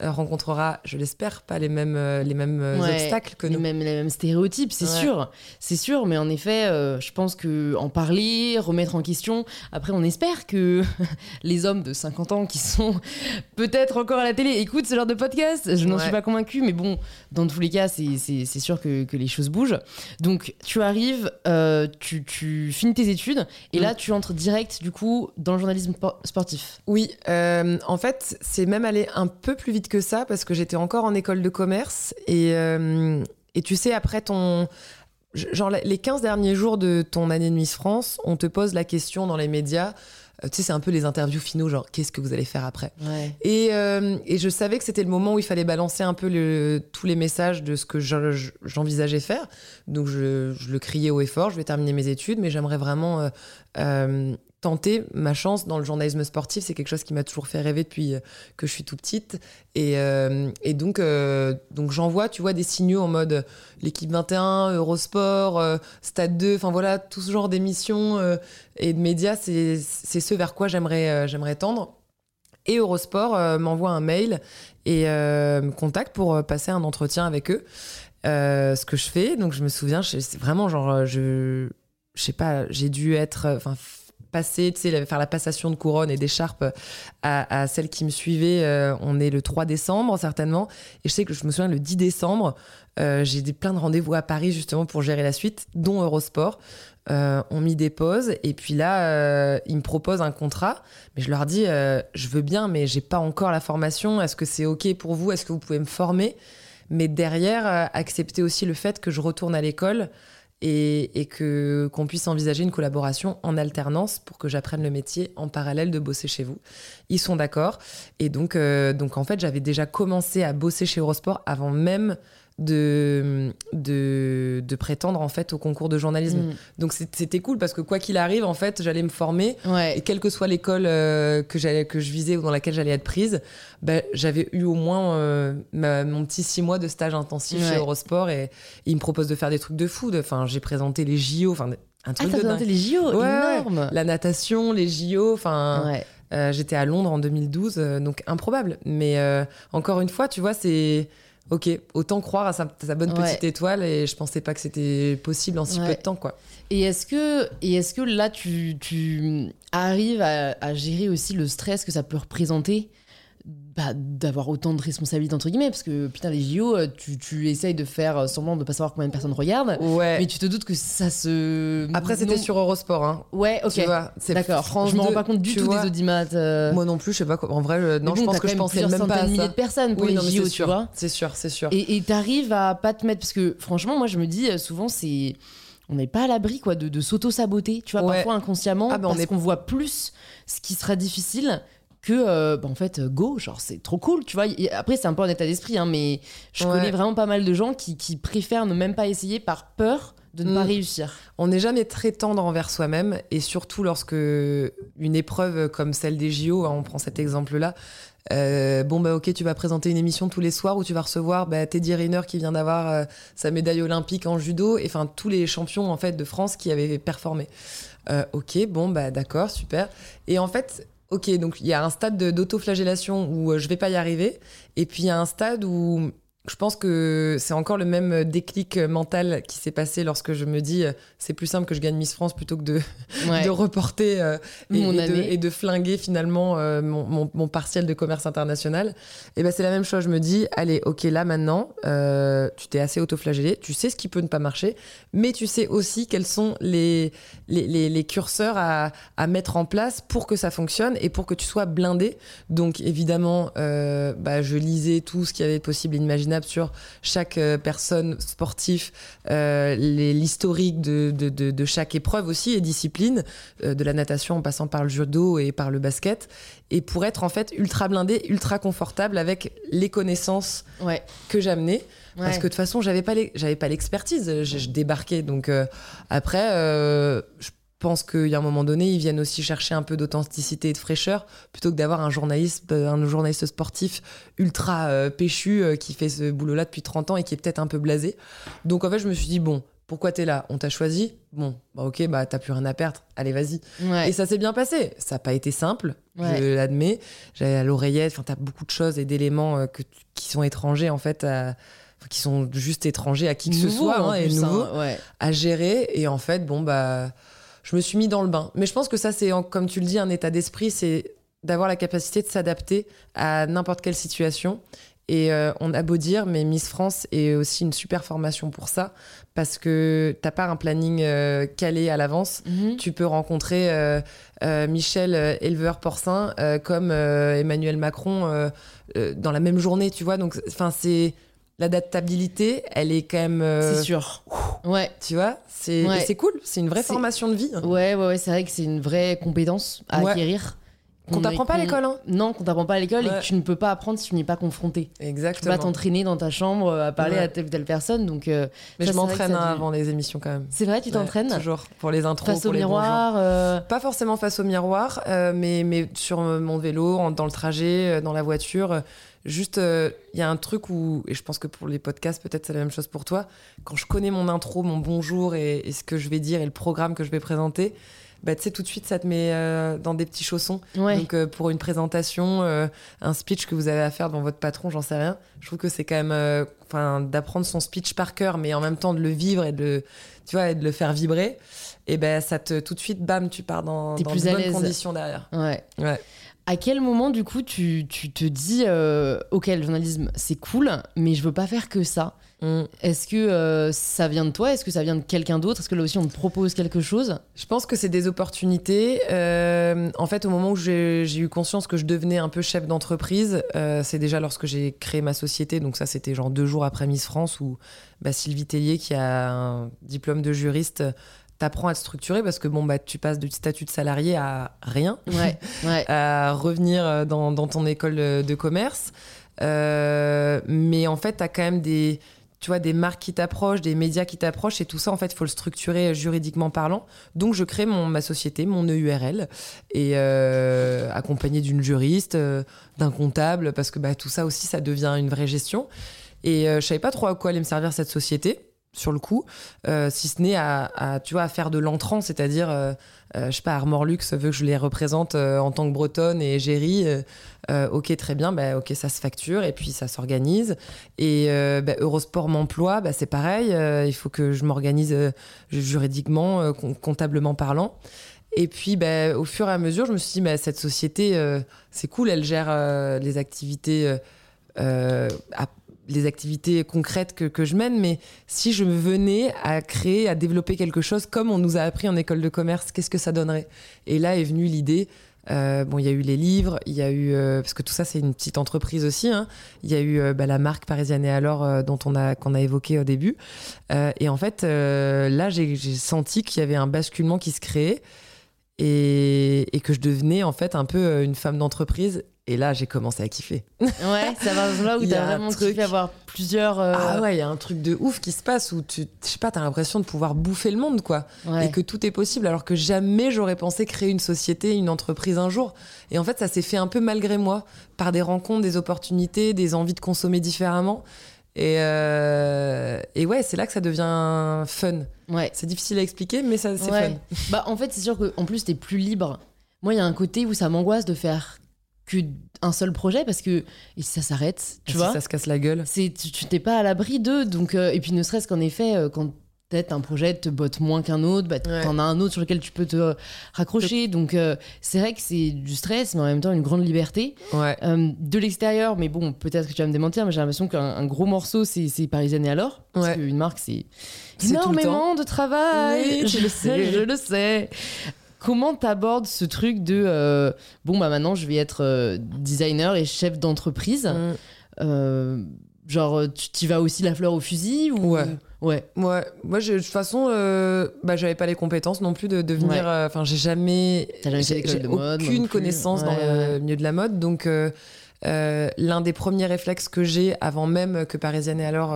rencontrera, je l'espère, pas les mêmes, euh, les mêmes euh, Ouais, obstacles que les nous. mêmes, les mêmes stéréotypes, c'est Ouais. sûr, c'est sûr. Mais en effet, euh, je pense que en parler, remettre en question. Après, on espère que les hommes de 50 ans qui sont peut-être encore à la télé écoutent ce genre de podcast. Je n'en Ouais. suis pas convaincue, mais bon, dans tous les cas, c'est- sûr que, que les choses bougent. Donc, tu arrives, euh, tu, tu finis tes études, et Mm. là, tu entres direct, du coup, dans le journalisme por- sportif. Oui, euh, en fait, c'est même allé un peu plus vite que ça parce que j'étais encore en école de commerce et, euh, et tu sais, après ton. Genre, les 15 derniers jours de ton année de Miss France, on te pose la question dans les médias. euh, tu sais, c'est un peu les interviews finaux, genre, qu'est-ce que vous allez faire après Ouais. et, euh, et je savais que c'était le moment où il fallait balancer un peu le- tous les messages de ce que je- je- j'envisageais faire. Donc je, je le criais haut et fort, je vais terminer mes études, mais j'aimerais vraiment euh, tenter ma chance dans le journalisme sportif. C'est quelque chose qui m'a toujours fait rêver depuis euh, que je suis tout petite. Et, euh, donc, euh, donc j'envoie, tu vois, des signaux en mode l'équipe 21, Eurosport, euh, Stade 2, enfin voilà, tout ce genre d'émissions et de médias, c'est ce vers quoi j'aimerais j'aimerais tendre. Et Eurosport m'envoie un mail et me contacte pour passer un entretien avec eux. Ce que je fais, donc je me souviens, c'est vraiment genre, je, je sais pas, j'ai dû être, enfin, passer, tu sais, faire la passation de couronne et d'écharpe à, à celle qui me suivait. euh, on est le 3 décembre, certainement. Et je sais que je me souviens, le 10 décembre, euh, j'ai plein de rendez-vous à Paris, justement, pour gérer la suite, dont Eurosport. Euh, on des pauses et puis là, euh, ils me proposent un contrat, mais je leur dis, euh, je veux bien, mais j'ai pas encore la formation. Est-ce que c'est ok pour vous? Est-ce que vous pouvez me former? Mais derrière, accepter aussi le fait que je retourne à l'école et, que qu'on puisse envisager une collaboration en alternance pour que j'apprenne le métier en parallèle de bosser chez vous. Ils sont d'accord et donc euh, donc en fait j'avais déjà commencé à bosser chez Eurosport avant même de, de, de prétendre en fait au concours de journalisme. Mm. Donc c'était cool parce que quoi qu'il arrive, en fait, j'allais me former Ouais. et quelle que soit l'école euh, que, j'allais- que je visais ou dans laquelle j'allais être prise, ben, j'avais eu au moins euh, ma- mon petit six mois de stage intensif Ouais. chez Eurosport et, ils me proposent de faire des trucs de fou. de- Enfin, j'ai présenté les JO, enfin un Ah, truc t'as de présenté dingue. les JO, Ouais, énorme. La natation, les JO, enfin, euh, j'étais à Londres en 2012, euh, donc improbable. Mais encore une fois, tu vois, c'est ok, autant croire à sa, sa bonne Ouais. petite étoile et je pensais pas que c'était possible en si Ouais. peu de temps, quoi. Et est-ce que, et est-ce que là, tu, tu arrives à, à gérer aussi le stress que ça peut représenter bah, d'avoir autant de responsabilités entre guillemets parce que putain les JO euh, tu, tu essayes de faire euh, semblant de pas savoir combien de personnes regardent Ouais. mais tu te doutes que ça se Après, c'était Non. sur Eurosport. Hein. ouais ok d'accord France je me rends 2, pas compte du tout vois. des audimat euh, Moi non plus, je sais pas. quoi. En vrai, je- non, je pense que je pensais même pas à milliers ça. de personnes pour Oui, les non, JO c'est tu sûr. vois C'est sûr, c'est sûr. et t'arrives à pas te mettre parce que franchement moi je me dis souvent c'est on n'est pas à l'abri quoi de, de s'auto-saboter tu vois Ouais. parfois inconsciemment Ah, bah, on parce est- qu'on voit plus ce qui sera difficile que euh, bah, en fait euh, go genre c'est trop cool tu vois Et après c'est un peu un état d'esprit hein, mais je Ouais. connais vraiment pas mal de gens qui, qui préfèrent ne même pas essayer par peur de ne Mm. pas réussir On n'est jamais très tendre envers soi-même, et surtout lorsque une épreuve comme celle des JO, hein, on prend cet exemple-là, euh, bon bah ok, tu vas présenter une émission tous les soirs où tu vas recevoir bah, Teddy Riner qui vient d'avoir euh, sa médaille olympique en judo, et enfin tous les champions en fait de France qui avaient performé. Euh, ok, bon bah d'accord, super. Et en fait, ok, donc il y a un stade de- d'autoflagellation où euh, je vais pas y arriver, et puis il y a un stade où je pense que c'est encore le même déclic mental qui s'est passé lorsque je me dis euh, c'est plus simple que je gagne Miss France plutôt que de, ouais. de reporter euh, et, Mon et de, et de flinguer finalement euh, mon, mon- mon partiel de commerce international. Et ben c'est la même chose. Je me dis allez ok là maintenant euh, tu t'es assez autoflagellé, tu sais ce qui peut ne pas marcher, mais tu sais aussi quels sont les les, les- les curseurs à, à mettre en place pour que ça fonctionne et pour que tu sois blindé. Donc évidemment bah, je lisais tout ce qu'il y avait possible et sur chaque euh, personne sportive, euh, l'historique de, de, de, de chaque épreuve aussi et discipline, euh, de la natation en passant par le judo et par le basket, et pour être en fait ultra blindé, ultra confortable avec les connaissances ouais que j'amenais. Parce que de toute façon, j'avais pas j'avais pas l'expertise, je, je débarquais. Donc euh, après, euh, je pense qu'il y a un moment donné, ils viennent aussi chercher un peu d'authenticité et de fraîcheur, plutôt que d'avoir un journaliste, euh, un journaliste sportif ultra euh, péchu euh, qui fait ce boulot-là depuis 30 ans et qui est peut-être un peu blasé. Donc en fait, je me suis dit bon. Pourquoi t'es là? On t'a choisi? Bon, bah ok, bah t'as plus rien à perdre. Allez, vas-y. ouais Et ça s'est bien passé. Ça n'a pas été simple, Ouais. je l'admets. J'avais à l'oreillette, enfin, t'as beaucoup de choses et d'éléments que qui sont étrangers, en fait, à- qui sont juste étrangers à qui que ce Nouveau, soit, hein, et hein, nouveaux, ouais à gérer. Et en fait, bon, bah, je me suis mis dans le bain. Mais je pense que ça, c'est, comme tu le dis, un état d'esprit, c'est d'avoir la capacité de s'adapter à n'importe quelle situation. Et euh, on a beau dire, mais Miss France est aussi une super formation pour ça, parce que t'as pas un planning euh, calé à l'avance Mhm. tu peux rencontrer euh, Michel, éleveur porcin, comme Emmanuel Macron dans la même journée, tu vois. Donc, enfin, c'est l'adaptabilité, elle est quand même, euh, c'est sûr ouais tu vois, c'est Ouais. cool, c'est une vraie formation de vie Ouais, ouais, ouais, c'est vrai que c'est une vraie compétence à Ouais. acquérir. qu'on t'apprend pas à l'école, hein. Non, qu'on t'apprend pas à l'école et que tu ne peux pas apprendre si tu n'y es pas confronté. Tu Exactement. pas t'entraîner dans ta chambre à parler à telle ou telle personne. Donc, euh, Mais ça, je m'entraîne hein, avant les émissions quand même. C'est vrai, tu t'entraînes toujours pour les intros, face pour au les miroir. euh, Pas forcément face au miroir, mais, mais sur mon vélo, dans le trajet, dans la voiture. Juste, euh, il y a un truc où, et je pense que pour les podcasts, peut-être c'est la même chose pour toi, quand je connais mon intro, mon bonjour et, et ce que je vais dire et le programme que je vais présenter, bah, tu sais, tout de suite, ça te met euh, dans des petits chaussons. Ouais. Donc, euh, pour une présentation, euh, un speech que vous avez à faire devant votre patron, j'en sais rien, je trouve que c'est quand même, enfin, d'apprendre son speech par cœur, mais en même temps de le vivre et de le, tu vois, et de le faire vibrer. Et ben, ça te, tout de suite, bam, tu pars dans, dans plus de à bonnes conditions derrière. ouais. Ouais. À quel moment, du coup, tu, tu te dis euh, Ok, le journalisme, c'est cool, mais je veux pas faire que ça. Mm. Est-ce que euh, ça vient de toi? Est-ce que ça vient de quelqu'un d'autre? Est-ce que là aussi, on te propose quelque chose? Je pense que c'est des opportunités. Euh, en fait, au moment où j'ai eu conscience que je devenais un peu chef d'entreprise, c'est déjà lorsque j'ai créé ma société. Donc ça, c'était genre deux jours après Miss France où bah, Sylvie Tellier, qui a un diplôme de juriste, t'apprend à te structurer parce que bon, bah, tu passes du statut de salarié à rien. Ouais, ouais. à revenir dans, dans ton école de commerce. Euh, mais en fait, tu as quand même des, tu vois, des marques qui t'approchent, des médias qui t'approchent, et tout ça, en fait, il faut le structurer juridiquement parlant. Donc, je crée mon, ma société, mon EURL, et euh, accompagné d'une juriste, euh, d'un comptable, parce que bah, tout ça aussi, ça devient une vraie gestion. Et euh, je savais pas trop à quoi allait me servir cette société sur le coup, euh, si ce n'est à, tu vois, à faire de l'entrant, c'est-à-dire, euh, euh, je sais pas, Armor Luxe veut que je les représente euh, en tant que bretonne et Géry, euh, ok, très bien, bah, ok, ça se facture et puis ça s'organise. Et bah, Eurosport m'emploie, bah, c'est pareil, il faut que je m'organise juridiquement, com- comptablement parlant. Et puis, bah, au fur et à mesure, je me suis dit, bah, cette société, c'est cool, elle gère les activités. à- les activités concrètes que, que je mène, mais si je venais à créer, à développer quelque chose comme on nous a appris en école de commerce, qu'est-ce que ça donnerait? Et là est venue l'idée. euh, bon, il y a eu les livres, il y a eu euh, parce que tout ça c'est une petite entreprise aussi. hein. Il y a eu euh, bah, la marque parisienne et alors dont on a qu'on a évoqué au début. Et en fait, là j'ai senti qu'il y avait un basculement qui se créait et, et que je devenais en fait un peu une femme d'entreprise. Et là j'ai commencé à kiffer. Ouais, ça va là où t'as vraiment truc- kiffé avoir plusieurs. euh, Ah ouais, il y a un truc de ouf qui se passe où tu, je sais pas, t'as l'impression de pouvoir bouffer le monde, quoi. ouais. Et que tout est possible, alors que jamais j'aurais pensé créer une société, une entreprise un jour. Et en fait, ça s'est fait un peu malgré moi, par des rencontres, des opportunités, des envies de consommer différemment. Et, euh, et ouais, c'est là que ça devient fun. Ouais. C'est difficile à expliquer, mais ça, c'est Ouais. fun. Bah, en fait, c'est sûr qu'en plus, t'es plus libre. Moi, il y a un côté où ça m'angoisse de faire que un seul projet parce que et ça s'arrête, tu vois. ça se casse la gueule. C'est tu t'es pas à l'abri d'eux, donc euh, et puis ne serait-ce qu'en effet, euh, quand peut-être un projet te botte moins qu'un autre, bah, Ouais. t'en as un autre sur lequel tu peux te euh, raccrocher. Donc euh, c'est vrai que c'est du stress, mais en même temps une grande liberté. Ouais. De l'extérieur, mais bon, peut-être que tu vas me démentir, mais j'ai l'impression qu'un un gros morceau, c'est Parisienne et alors. Parce Ouais. qu'une marque, c'est énormément de travail. Oui, je le sais. je le sais. Comment t'abordes ce truc de euh, bon bah maintenant je vais être euh, designer et chef d'entreprise Mm. euh, genre tu t'y vas aussi la fleur au fusil ou Ouais. ouais Ouais, moi, je- de toute façon, bah, j'avais pas les compétences non plus de devenir. Ouais. Enfin, j'ai jamais, jamais j'ai aucune connaissance dans le milieu de la mode, donc l'un des premiers réflexes que j'ai avant même que Parisienne et alors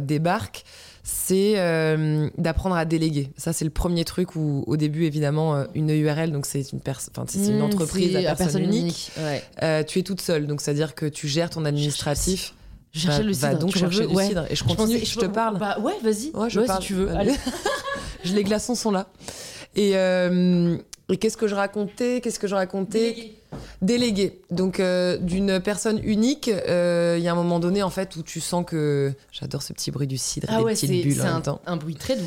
débarque, c'est euh, d'apprendre à déléguer. Ça, c'est le premier truc où, au début, évidemment, euh, une URL, donc c'est une, enfin, c'est une Mmh, entreprise à personne, unique. Ouais. Euh, tu es toute seule, donc c'est-à-dire que tu gères ton administratif. Je cherchais le cidre. va donc chercher ouais. cidre. Et je continue, pensais- je te parle. Bah ouais, vas-y. Ouais, je Ouais, parle. si tu veux. Allez. Je- les glaçons sont là. Et, euh, et qu'est-ce que je racontais? Qu'est-ce que je racontais? Délégué. Donc euh, d'une personne unique, euh, il y a un moment donné en fait où tu sens que j'adore ce petit bruit du cidre, et Ah des ouais, petites bulles c'est en un, même temps. un bruit très doux.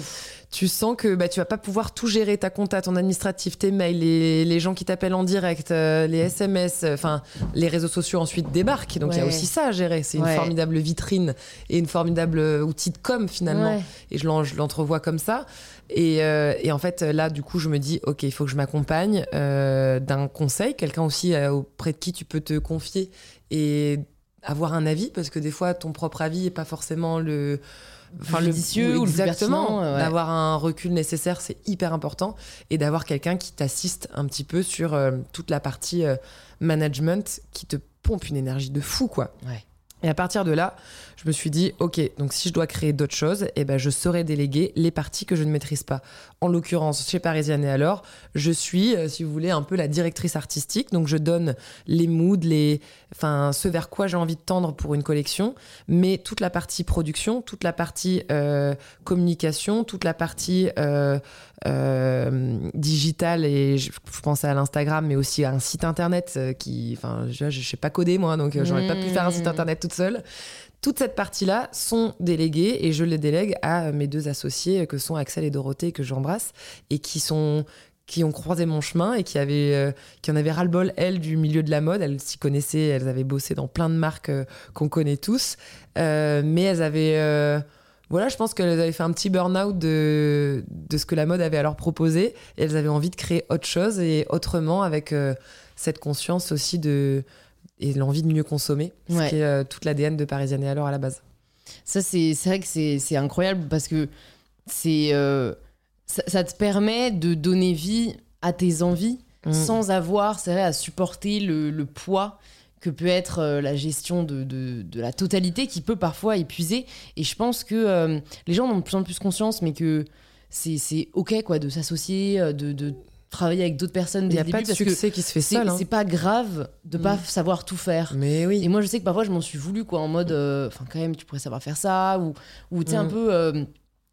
Tu sens que bah, tu vas pas pouvoir tout gérer, ta compta, ton administratif, tes mails, les, les gens qui t'appellent en direct, euh, les SMS, euh, enfin les réseaux sociaux ensuite débarquent. Donc il y a aussi ça à gérer. C'est une formidable vitrine et une formidable euh, outil de com finalement Ouais. et je l'en- je l'entrevois comme ça. Et, euh, et en fait, là, du coup, je me dis, ok, il faut que je m'accompagne d'un conseil, quelqu'un aussi auprès de qui tu peux te confier et avoir un avis, parce que des fois, ton propre avis est pas forcément le judicieux ou le plus exactement pertinent, ouais. d'avoir un recul nécessaire c'est hyper important et d'avoir quelqu'un qui t'assiste un petit peu sur euh, toute la partie euh, management qui te pompe une énergie de fou quoi Ouais. et à partir de là, je me suis dit, ok, donc si je dois créer d'autres choses, eh ben je saurais déléguer les parties que je ne maîtrise pas. En l'occurrence, chez Parisienne et alors, je suis, euh, si vous voulez, un peu la directrice artistique. Donc je donne les moods, les, enfin, ce vers quoi j'ai envie de tendre pour une collection, mais toute la partie production, toute la partie euh, communication, toute la partie euh, euh, digitale et je, je pensais à l'Instagram, mais aussi à un site internet qui, enfin, je, je sais pas coder moi, donc j'aurais pas pu faire un site Mmh. internet toute seule. Toute cette partie-là sont déléguées et je les délègue à mes deux associés que sont Axel et Dorothée que j'embrasse et qui sont qui ont croisé mon chemin et qui avaient euh, qui en avaient ras-le-bol elles du milieu de la mode. Elles s'y connaissaient elles avaient bossé dans plein de marques euh, qu'on connaît tous. Euh, mais elles avaient voilà je pense qu'elles avaient fait un petit burn-out de de ce que la mode avait à leur proposer et elles avaient envie de créer autre chose et autrement avec cette conscience aussi de et l'envie de mieux consommer ce Ouais. qui est euh, toute l'ADN de Parisienne et alors à la base Ça, c'est vrai que c'est incroyable parce que c'est euh, ça, ça te permet de donner vie à tes envies Mm. sans avoir, c'est vrai, à supporter le, le poids que peut être euh, la gestion de, de, de la totalité qui peut parfois épuiser. Et je pense que les gens en ont de plus en plus conscience, mais que c'est OK quoi, de s'associer, de, de travailler avec d'autres personnes Il n'y a pas de succès qui se fait seul. hein. c'est pas grave de pas Mm. savoir tout faire. Mais oui. Et moi, je sais que parfois, je m'en suis voulu, quoi, en mode, euh, enfin, quand même, tu pourrais savoir faire ça, ou, ou tu sais, un Mm. peu, euh,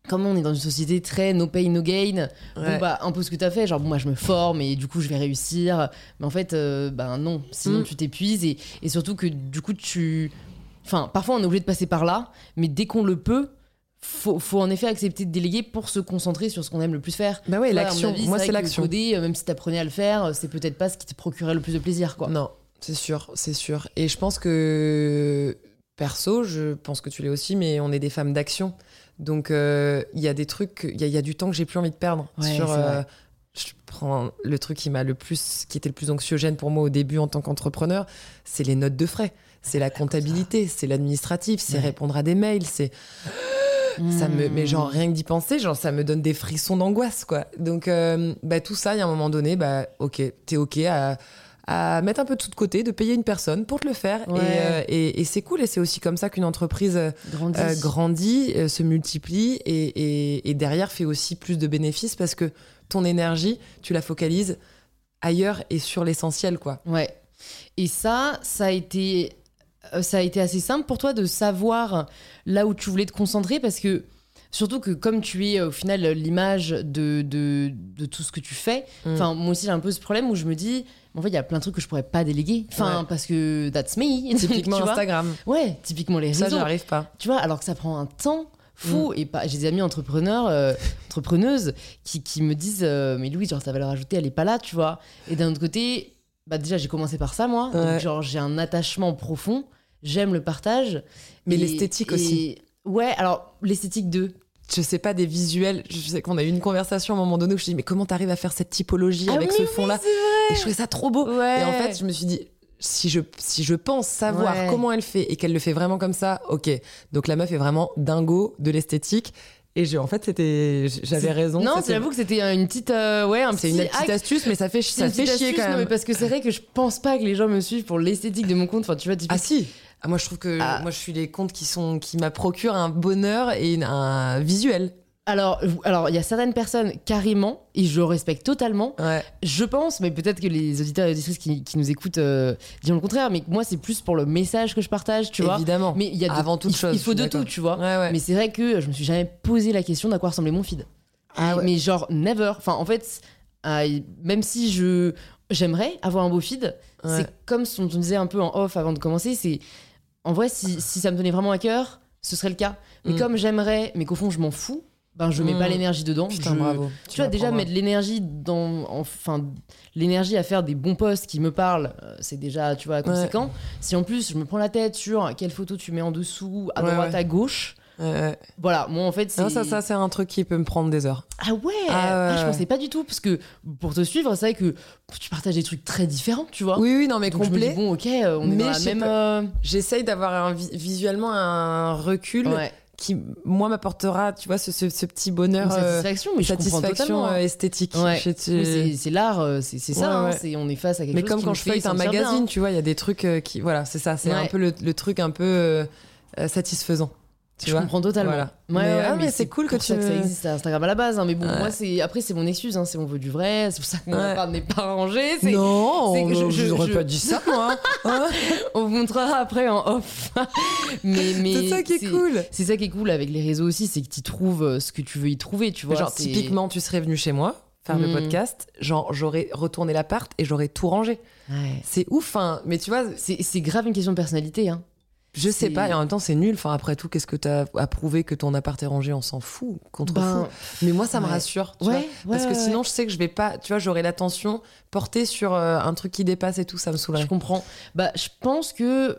comme on est dans une société très no pain, no gain, bon, Ouais. bah, un peu ce que tu as fait, genre, bon, moi, je me forme et du coup, je vais réussir. Mais en fait, euh, ben non, sinon, Mm. tu t'épuises et, et surtout que du coup, tu. Enfin, parfois, on est obligé de passer par là, mais dès qu'on le peut, faut, faut en effet accepter de déléguer pour se concentrer sur ce qu'on aime le plus faire. Bah ouais, l'action. Moi, c'est l'action. coder, euh, même si t'apprenais à le faire, euh, c'est peut-être pas ce qui te procurait le plus de plaisir, quoi. Non, c'est sûr, c'est sûr. Et je pense que, perso, je pense que tu l'es aussi, mais on est des femmes d'action. Donc, euh, il y a des trucs, il y, a- il y a du temps que j'ai plus envie de perdre. Ouais, sur, je prends le truc qui m'a le plus, qui était le plus anxiogène pour moi au début en tant qu'entrepreneur, c'est les notes de frais. C'est la comptabilité, c'est l'administratif, c'est Ouais. répondre à des mails, c'est ça me mais genre rien que d'y penser genre ça me donne des frissons d'angoisse quoi. Donc euh, bah tout ça il y a un moment donné bah ok t'es ok à, à mettre un peu de tout de côté de payer une personne pour te le faire. Ouais. et, euh, et, et c'est cool et c'est aussi comme ça qu'une entreprise euh, euh, grandit euh, se multiplie et, et, et derrière fait aussi plus de bénéfices parce que ton énergie tu la focalises ailleurs et sur l'essentiel quoi. Ouais. Et ça, ça a été, ça a été assez simple pour toi de savoir là où tu voulais te concentrer parce que surtout que comme tu es euh, au final l'image de, de, de tout ce que tu fais, Mm. enfin moi aussi j'ai un peu ce problème où je me dis en fait il y a plein de trucs que je pourrais pas déléguer, enfin Ouais. parce que that's me. typiquement vois Instagram Ouais, typiquement les ça réseaux. j'arrive pas Tu vois, alors que ça prend un temps Mm. fou. Et pas, j'ai des amis entrepreneurs, euh, entrepreneuses qui, qui me disent euh, Mais Louise, genre, ta valeur ajoutée, elle est pas là, tu vois. Et d'un autre côté, bah, déjà, j'ai commencé par ça, moi. Ouais. Donc, genre, j'ai un attachement profond. J'aime le partage. Mais l'esthétique aussi. Ouais, alors, l'esthétique de. je sais pas, des visuels. Je sais qu'on a eu une conversation à un moment donné où je dis, mais comment t'arrives à faire cette typologie Ah avec oui, ce fond-là. Et je trouvais ça trop beau. Ouais. Et en fait, je me suis dit, si je, si je pense savoir Ouais. comment elle fait et qu'elle le fait vraiment comme ça, ok. Donc la meuf est vraiment dingo de l'esthétique. Et j'ai, en fait, c'était, j'avais raison. Non, j'avoue que c'était une petite. euh, ouais, un c'est petit une petite hack. astuce, mais ça fait, ça fait chier astuce, quand non, même. mais parce que c'est vrai que je pense pas que les gens me suivent pour l'esthétique de mon compte. Enfin, tu vois. Ah si. Ah, moi, je trouve que Ah. moi, je suis les comptes qui sont, qui m'a procuré un bonheur et un visuel. Alors, alors, il y a certaines personnes carrément, et je respecte totalement. Ouais. Je pense, mais peut-être que les auditeurs et auditrices qui, qui nous écoutent euh, diront le contraire, mais moi, c'est plus pour le message que je partage, tu vois. Évidemment. Mais il y a de- Avant toute il, chose, il faut de tout, tu vois. Ouais, ouais. Mais c'est vrai que je me suis jamais posé la question d'à quoi ressemblait mon feed. Ah. Mais genre, never. Enfin, en fait, euh, même si je j'aimerais avoir un beau feed, c'est comme ce qu'on disait un peu en off avant de commencer, c'est en vrai, si, si ça me tenait vraiment à cœur, ce serait le cas. Mais Mm. comme j'aimerais, mais qu'au fond, je m'en fous, ben je mets Mm. pas l'énergie dedans. Putain, je- bravo. tu vois, déjà mettre l'énergie dans. Enfin, l'énergie à faire des bons posts qui me parlent, euh, c'est déjà, tu vois, conséquent. Si en plus je me prends la tête sur quelle photo tu mets en dessous, à Ouais, droite, ouais. à gauche, Ouais, ouais. voilà, moi en fait, c'est. Non, ça, ça c'est un truc qui peut me prendre des heures. Ah ouais, Ah ouais, Ah, Je ouais. pensais pas du tout, parce que pour te suivre, c'est vrai que tu partages des trucs très différents, tu vois. Oui, oui, non, mais Donc je me complet. dis, bon, ok, euh, on est Mais dans la même. euh, J'essaye d'avoir visuellement un recul Ouais, qui, moi, m'apportera, tu vois, ce, ce, ce petit bonheur, une euh, satisfaction, mais je satisfaction totalement. hein. euh, esthétique. Ouais. Je- Mais c'est- l'art, euh, c'est ça, Ouais, hein, ouais. on est face à quelque Mais chose comme qui quand je fait feuille un bien, magazine, hein. tu vois, il y a des trucs qui, voilà, c'est ça, c'est un peu le, le truc un peu euh, satisfaisant. Tu je vois comprends totalement. Voilà. Ouais, Mais, ouais, mais c'est cool que tu- que ça existe à Instagram à la base, hein, mais bon, Ouais. moi c'est après c'est mon excuse, hein, c'est on veut du vrai, c'est pour ça que mon appart n'est pas rangé. Non, c'est je- je, je- pas dit ça, moi. Hein On vous montrera après en off. mais mais c'est ça qui est cool. C'est ça qui est cool avec les réseaux aussi, c'est que tu trouves euh, ce que tu veux y trouver, tu vois. genre, typiquement, tu serais venu chez moi faire le Mm. podcast, genre, j'aurais retourné l'appart et j'aurais tout rangé. C'est ouf, hein. Mais tu vois, C'est c'est grave une question de personnalité, hein. Je sais pas, et en même temps, c'est nul. Enfin, après tout, qu'est-ce que t'as à prouver que ton appart est rangé On s'en fout, contre Ben, Mais moi, ça me rassure, tu Ouais, vois. ouais, Parce que sinon, je sais que je vais pas, tu vois, j'aurai l'attention portée sur euh, un truc qui dépasse et tout, ça me saoulerait. Je comprends. Bah, je pense que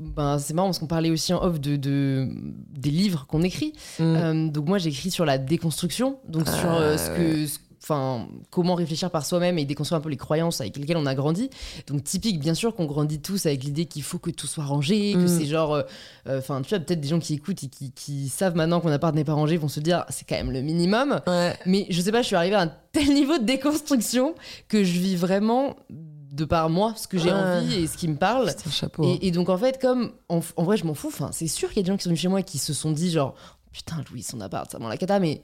ben, c'est marrant parce qu'on parlait aussi en off de, de- des livres qu'on écrit. Mm. Euh, donc moi j'écris sur la déconstruction, donc sur Ah, euh, ce que, ce- enfin comment réfléchir par soi-même et déconstruire un peu les croyances avec lesquelles on a grandi. Donc typique bien sûr qu'on grandit tous avec l'idée qu'il faut que tout soit rangé, que Mm. c'est genre, euh, euh, enfin tu vois peut-être des gens qui écoutent et qui, qui savent maintenant qu'on appart n'est pas rangé vont se dire c'est quand même le minimum. Ouais. Mais je sais pas, je suis arrivée à un tel niveau de déconstruction que je vis vraiment de par moi ce que j'ai Ouais. envie et ce qui me parle. Chapeau. Et, et donc en fait, comme en, en vrai, je m'en fous. Enfin, c'est sûr qu'il y a des gens qui sont venus chez moi et qui se sont dit genre putain Louis son appart, ça m'en la cata, mais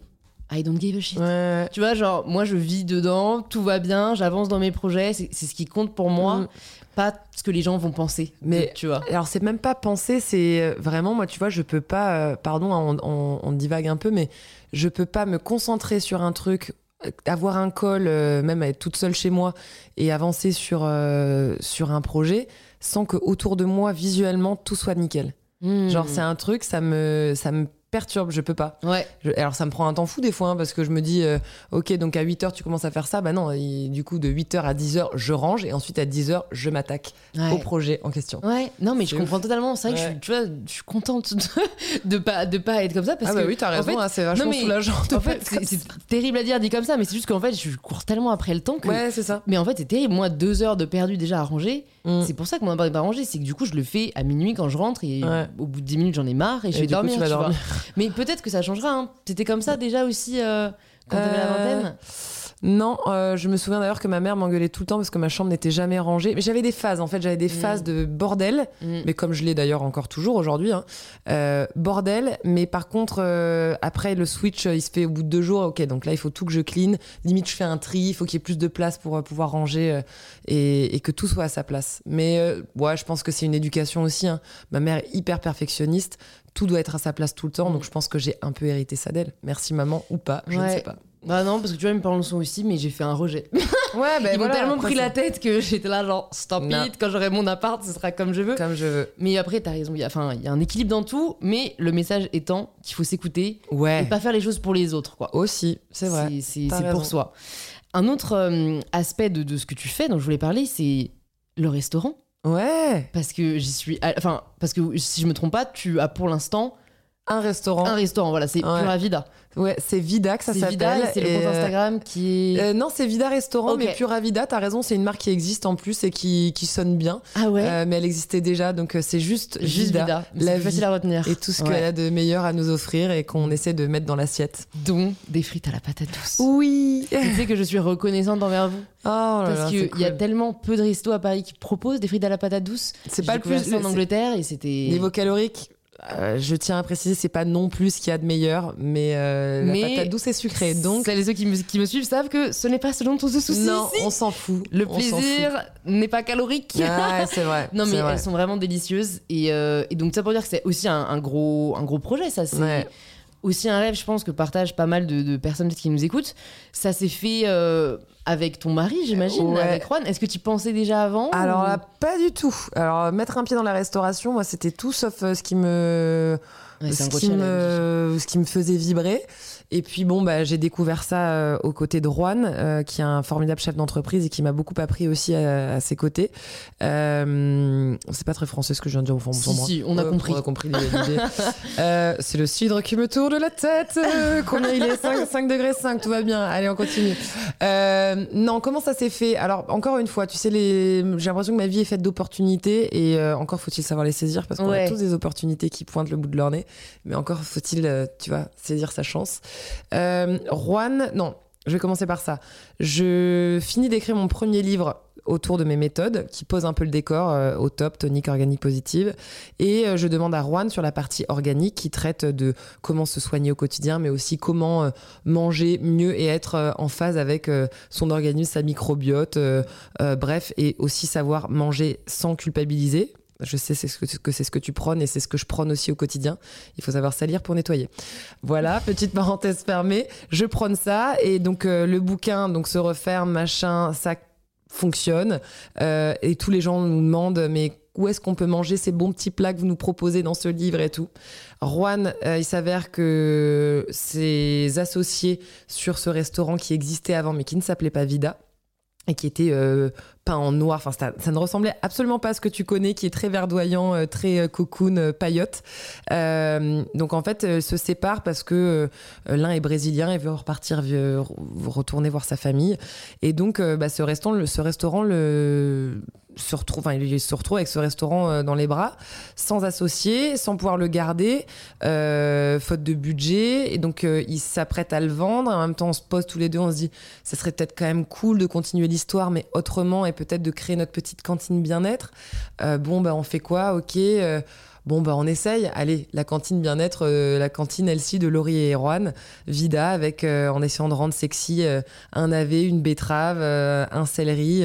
I don't give a shit. Ouais. Tu vois, genre moi je vis dedans, tout va bien, j'avance dans mes projets, c'est c'est ce qui compte pour moi, Mm. pas ce que les gens vont penser. Mais- tu vois. Alors c'est même pas penser, c'est euh, vraiment moi tu vois je peux pas, euh, pardon hein, on, on- on divague un peu, mais je peux pas me concentrer sur un truc, euh, avoir un call, euh, même être toute seule chez moi et avancer sur euh, sur un projet sans que autour de moi visuellement tout soit nickel. Mm. Genre c'est un truc, ça me ça me perturbe, je peux pas. Ouais. Je- alors ça me prend un temps fou des fois hein, parce que je me dis euh, OK donc à 8h tu commences à faire ça bah non et du coup de 8h à 10h je range et ensuite à 10h je m'attaque Ouais. au projet en question. Ouais, non mais je comprends totalement. C'est vrai que je tu vois, je suis contente de, de pas de pas être comme ça parce ah bah que oui, t'as en raison, fait, hein, c'est vachement non, mais- soulageant. en fait, c'est terrible à dire dit comme ça, mais c'est juste qu'en fait, je cours tellement après le temps que. Ouais, c'est ça. Mais en fait, c'est terrible. Moi, deux heures de perdu déjà à ranger. Mm. C'est pour ça que mon appart n'est pas rangé. C'est que du coup, je le fais à minuit quand je rentre et au bout de 10 minutes, j'en ai marre et je Et vais du coup, dormir. tu vas tu vois. Mais peut-être que ça changera. Hein. C'était comme ça déjà aussi euh, quand t'avais la Euh, vingtaine. Non, euh, je me souviens d'ailleurs que ma mère m'engueulait tout le temps parce que ma chambre n'était jamais rangée. Mais j'avais des phases, en fait, j'avais des Mm. phases de bordel, Mm. mais comme je l'ai d'ailleurs encore toujours aujourd'hui, hein, euh, bordel. Mais par contre, euh, après le switch, euh, il se fait au bout de deux jours. Ok, donc là, il faut tout que je clean. Limite, je fais un tri. Il faut qu'il y ait plus de place pour euh, pouvoir ranger euh, et, et que tout soit à sa place. Mais euh, ouais, je pense que c'est une éducation aussi. hein. Ma mère est hyper perfectionniste. Tout doit être à sa place tout le temps, Mm. donc je pense que j'ai un peu hérité ça d'elle. Merci maman ou pas, je ne sais pas. Bah non, parce que tu vois, mes parents le sont aussi, mais j'ai fait un rejet. Ouais, ben Ils m'ont voilà, tellement après, pris la tête que j'étais là, genre, stop Non. it, quand j'aurai mon appart, ce sera comme je veux. Comme je veux. Mais après, t'as raison, il y, a, enfin, il y a un équilibre dans tout, mais le message étant qu'il faut s'écouter et Ouais. pas faire les choses pour les autres, quoi. Aussi, c'est vrai. C'est- pour soi. Un autre euh, aspect de, de ce que tu fais, dont je voulais parler, c'est le restaurant. Ouais. Parce que j'y suis. Enfin, parce que si je me trompe pas, tu as pour l'instant Un restaurant. un restaurant. Voilà, c'est Ouais. Pura Vida. Ouais, c'est Vida que ça C'est s'appelle. C'est le compte euh, Instagram qui euh, non, c'est Vida Restaurant, mais Pura Vida, t'as raison, c'est une marque qui existe en plus et qui, qui sonne bien. ah ouais Euh, mais elle existait déjà, donc c'est juste, Juste Vida. Vida. la vie facile à retenir. Et tout ce Ouais. qu'elle a de meilleur à nous offrir et qu'on essaie de mettre dans l'assiette. Dont des frites à la patate douce. Oui. Oh Tu sais que je suis reconnaissante envers vous. là Parce qu'il y a tellement peu de restos à Paris qui proposent des frites à la patate douce. C'est pas le plus. en Angleterre et c'était. Niveau calorique, euh, je tiens à préciser, c'est pas non plus ce qu'il y a de meilleur, mais, euh, Mais la patate douce est sucrée. Donc, Celles et ceux qui me, qui me suivent savent que ce n'est pas ce dont on se soucie non, ici. on s'en fout. Le On plaisir n'est pas calorique. Ah, c'est vrai. Non mais vrai. elles sont vraiment délicieuses et, euh, et donc ça pour dire que c'est aussi un, un gros un gros projet ça c'est Ouais. aussi un rêve je pense que partagent pas mal de, de personnes qui nous écoutent ça s'est fait euh, avec ton mari j'imagine Ouais. avec Juan est-ce que tu pensais déjà avant Alors ou- là, pas du tout. Alors mettre un pied dans la restauration, moi, c'était tout sauf euh, ce qui me, Ouais, ce qui me, ce qui me faisait vibrer. Et puis bon, bah, j'ai découvert ça euh, aux côtés de Juan, euh, qui est un formidable chef d'entreprise et qui m'a beaucoup appris aussi à, à ses côtés. Euh, c'est pas très français ce que je viens de dire au fond. Si, si, on a compris. On a compris l'idée. Euh, c'est le cidre qui me tourne la tête. Euh, combien il est? 5, 5 degrés 5, tout va bien. Allez, on continue. Euh, non, comment ça s'est fait? Alors, encore une fois, tu sais, les... j'ai l'impression que ma vie est faite d'opportunités et euh, encore faut-il savoir les saisir parce qu'on Ouais. a tous des opportunités qui pointent le bout de leur nez. Mais encore faut-il, euh, tu vois, saisir sa chance. Euh, Juan, non, je vais commencer par ça. Je finis d'écrire mon premier livre autour de mes méthodes qui pose un peu le décor euh, au top, tonique organique positive. Et euh, je demande à Juan sur la partie organique qui traite de comment se soigner au quotidien, mais aussi comment manger mieux et être en phase avec son organisme, sa microbiote, bref, et aussi savoir manger sans culpabiliser. Je sais c'est ce que, que c'est ce que tu prônes et c'est ce que je prône aussi au quotidien. Il faut savoir salir pour nettoyer. Voilà, petite parenthèse fermée. Je prône ça et donc euh, le bouquin donc se referme, machin, ça fonctionne Euh, et tous les gens nous demandent mais où est-ce qu'on peut manger ces bons petits plats que vous nous proposez dans ce livre et tout? Juan, euh, il s'avère que ses associés sur ce restaurant qui existait avant mais qui ne s'appelait pas Vida et qui était euh, peint en noir. Enfin, ça, ne ressemblait absolument pas à ce que tu connais, qui est très verdoyant, euh, très euh, cocoon, euh, paillote. Donc en fait, se séparent parce que l'un est brésilien et veut repartir, retourner voir sa famille. Et donc, bah, ce restaurant, ce restaurant le se retrouve, enfin, il se retrouve avec ce restaurant dans les bras, sans associé, sans pouvoir le garder, faute de budget. Et donc, euh, il s'apprête à le vendre. En même temps, on se pose tous les deux, on se dit, ça serait peut-être quand même cool de continuer l'histoire, mais autrement, et peut-être de créer notre petite cantine bien-être. Euh, bon, bah, on fait quoi? Ok. euh, Bon, bah, on essaye. Allez, la cantine bien-être, euh, la cantine Elsie de Laurie et Erwan, Vida, avec, en essayant de rendre sexy un navet, une betterave, un céleri,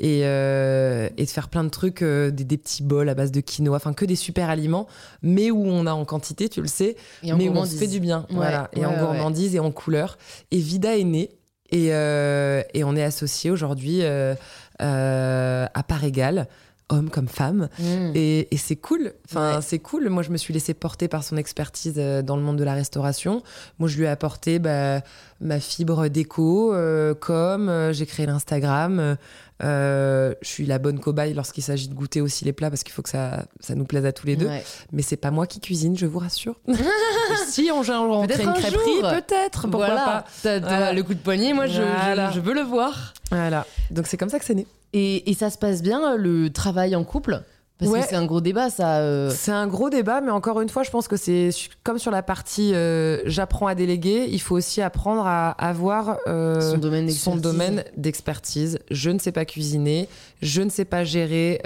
et, et de faire plein de trucs, des, des petits bols à base de quinoa, enfin que des super aliments, mais où on a en quantité, tu le sais, mais où on se fait du bien. Ouais, voilà. Et en ouais. gourmandise et en couleur. Et Vida est née. Et, euh, et on est associés aujourd'hui euh, à part égale. homme comme femme. Mm. Et, et c'est cool. Enfin, Ouais. c'est cool. Moi, je me suis laissée porter par son expertise euh, dans le monde de la restauration. Moi, je lui ai apporté bah, ma fibre déco, euh, comme euh, j'ai créé l'Instagram. euh, euh, je suis la bonne cobaye lorsqu'il s'agit de goûter aussi les plats parce qu'il faut que ça, ça nous plaise à tous les deux. Ouais. Mais c'est pas moi qui cuisine, je vous rassure. si on, on crée une un crêperie, peut-être. Pourquoi voilà. pas T'as- t'as Voilà. le coup de poignet, moi je, je- Voilà. je veux le voir. Voilà. Donc c'est comme ça que c'est né. Et, et ça se passe bien le travail en couple? Parce Ouais. que c'est un gros débat ça. euh, C'est un gros débat, mais encore une fois, je pense que c'est comme sur la partie euh, j'apprends à déléguer, il faut aussi apprendre à avoir euh, son domaine d'expertise. Je ne sais pas cuisiner, je ne sais pas gérer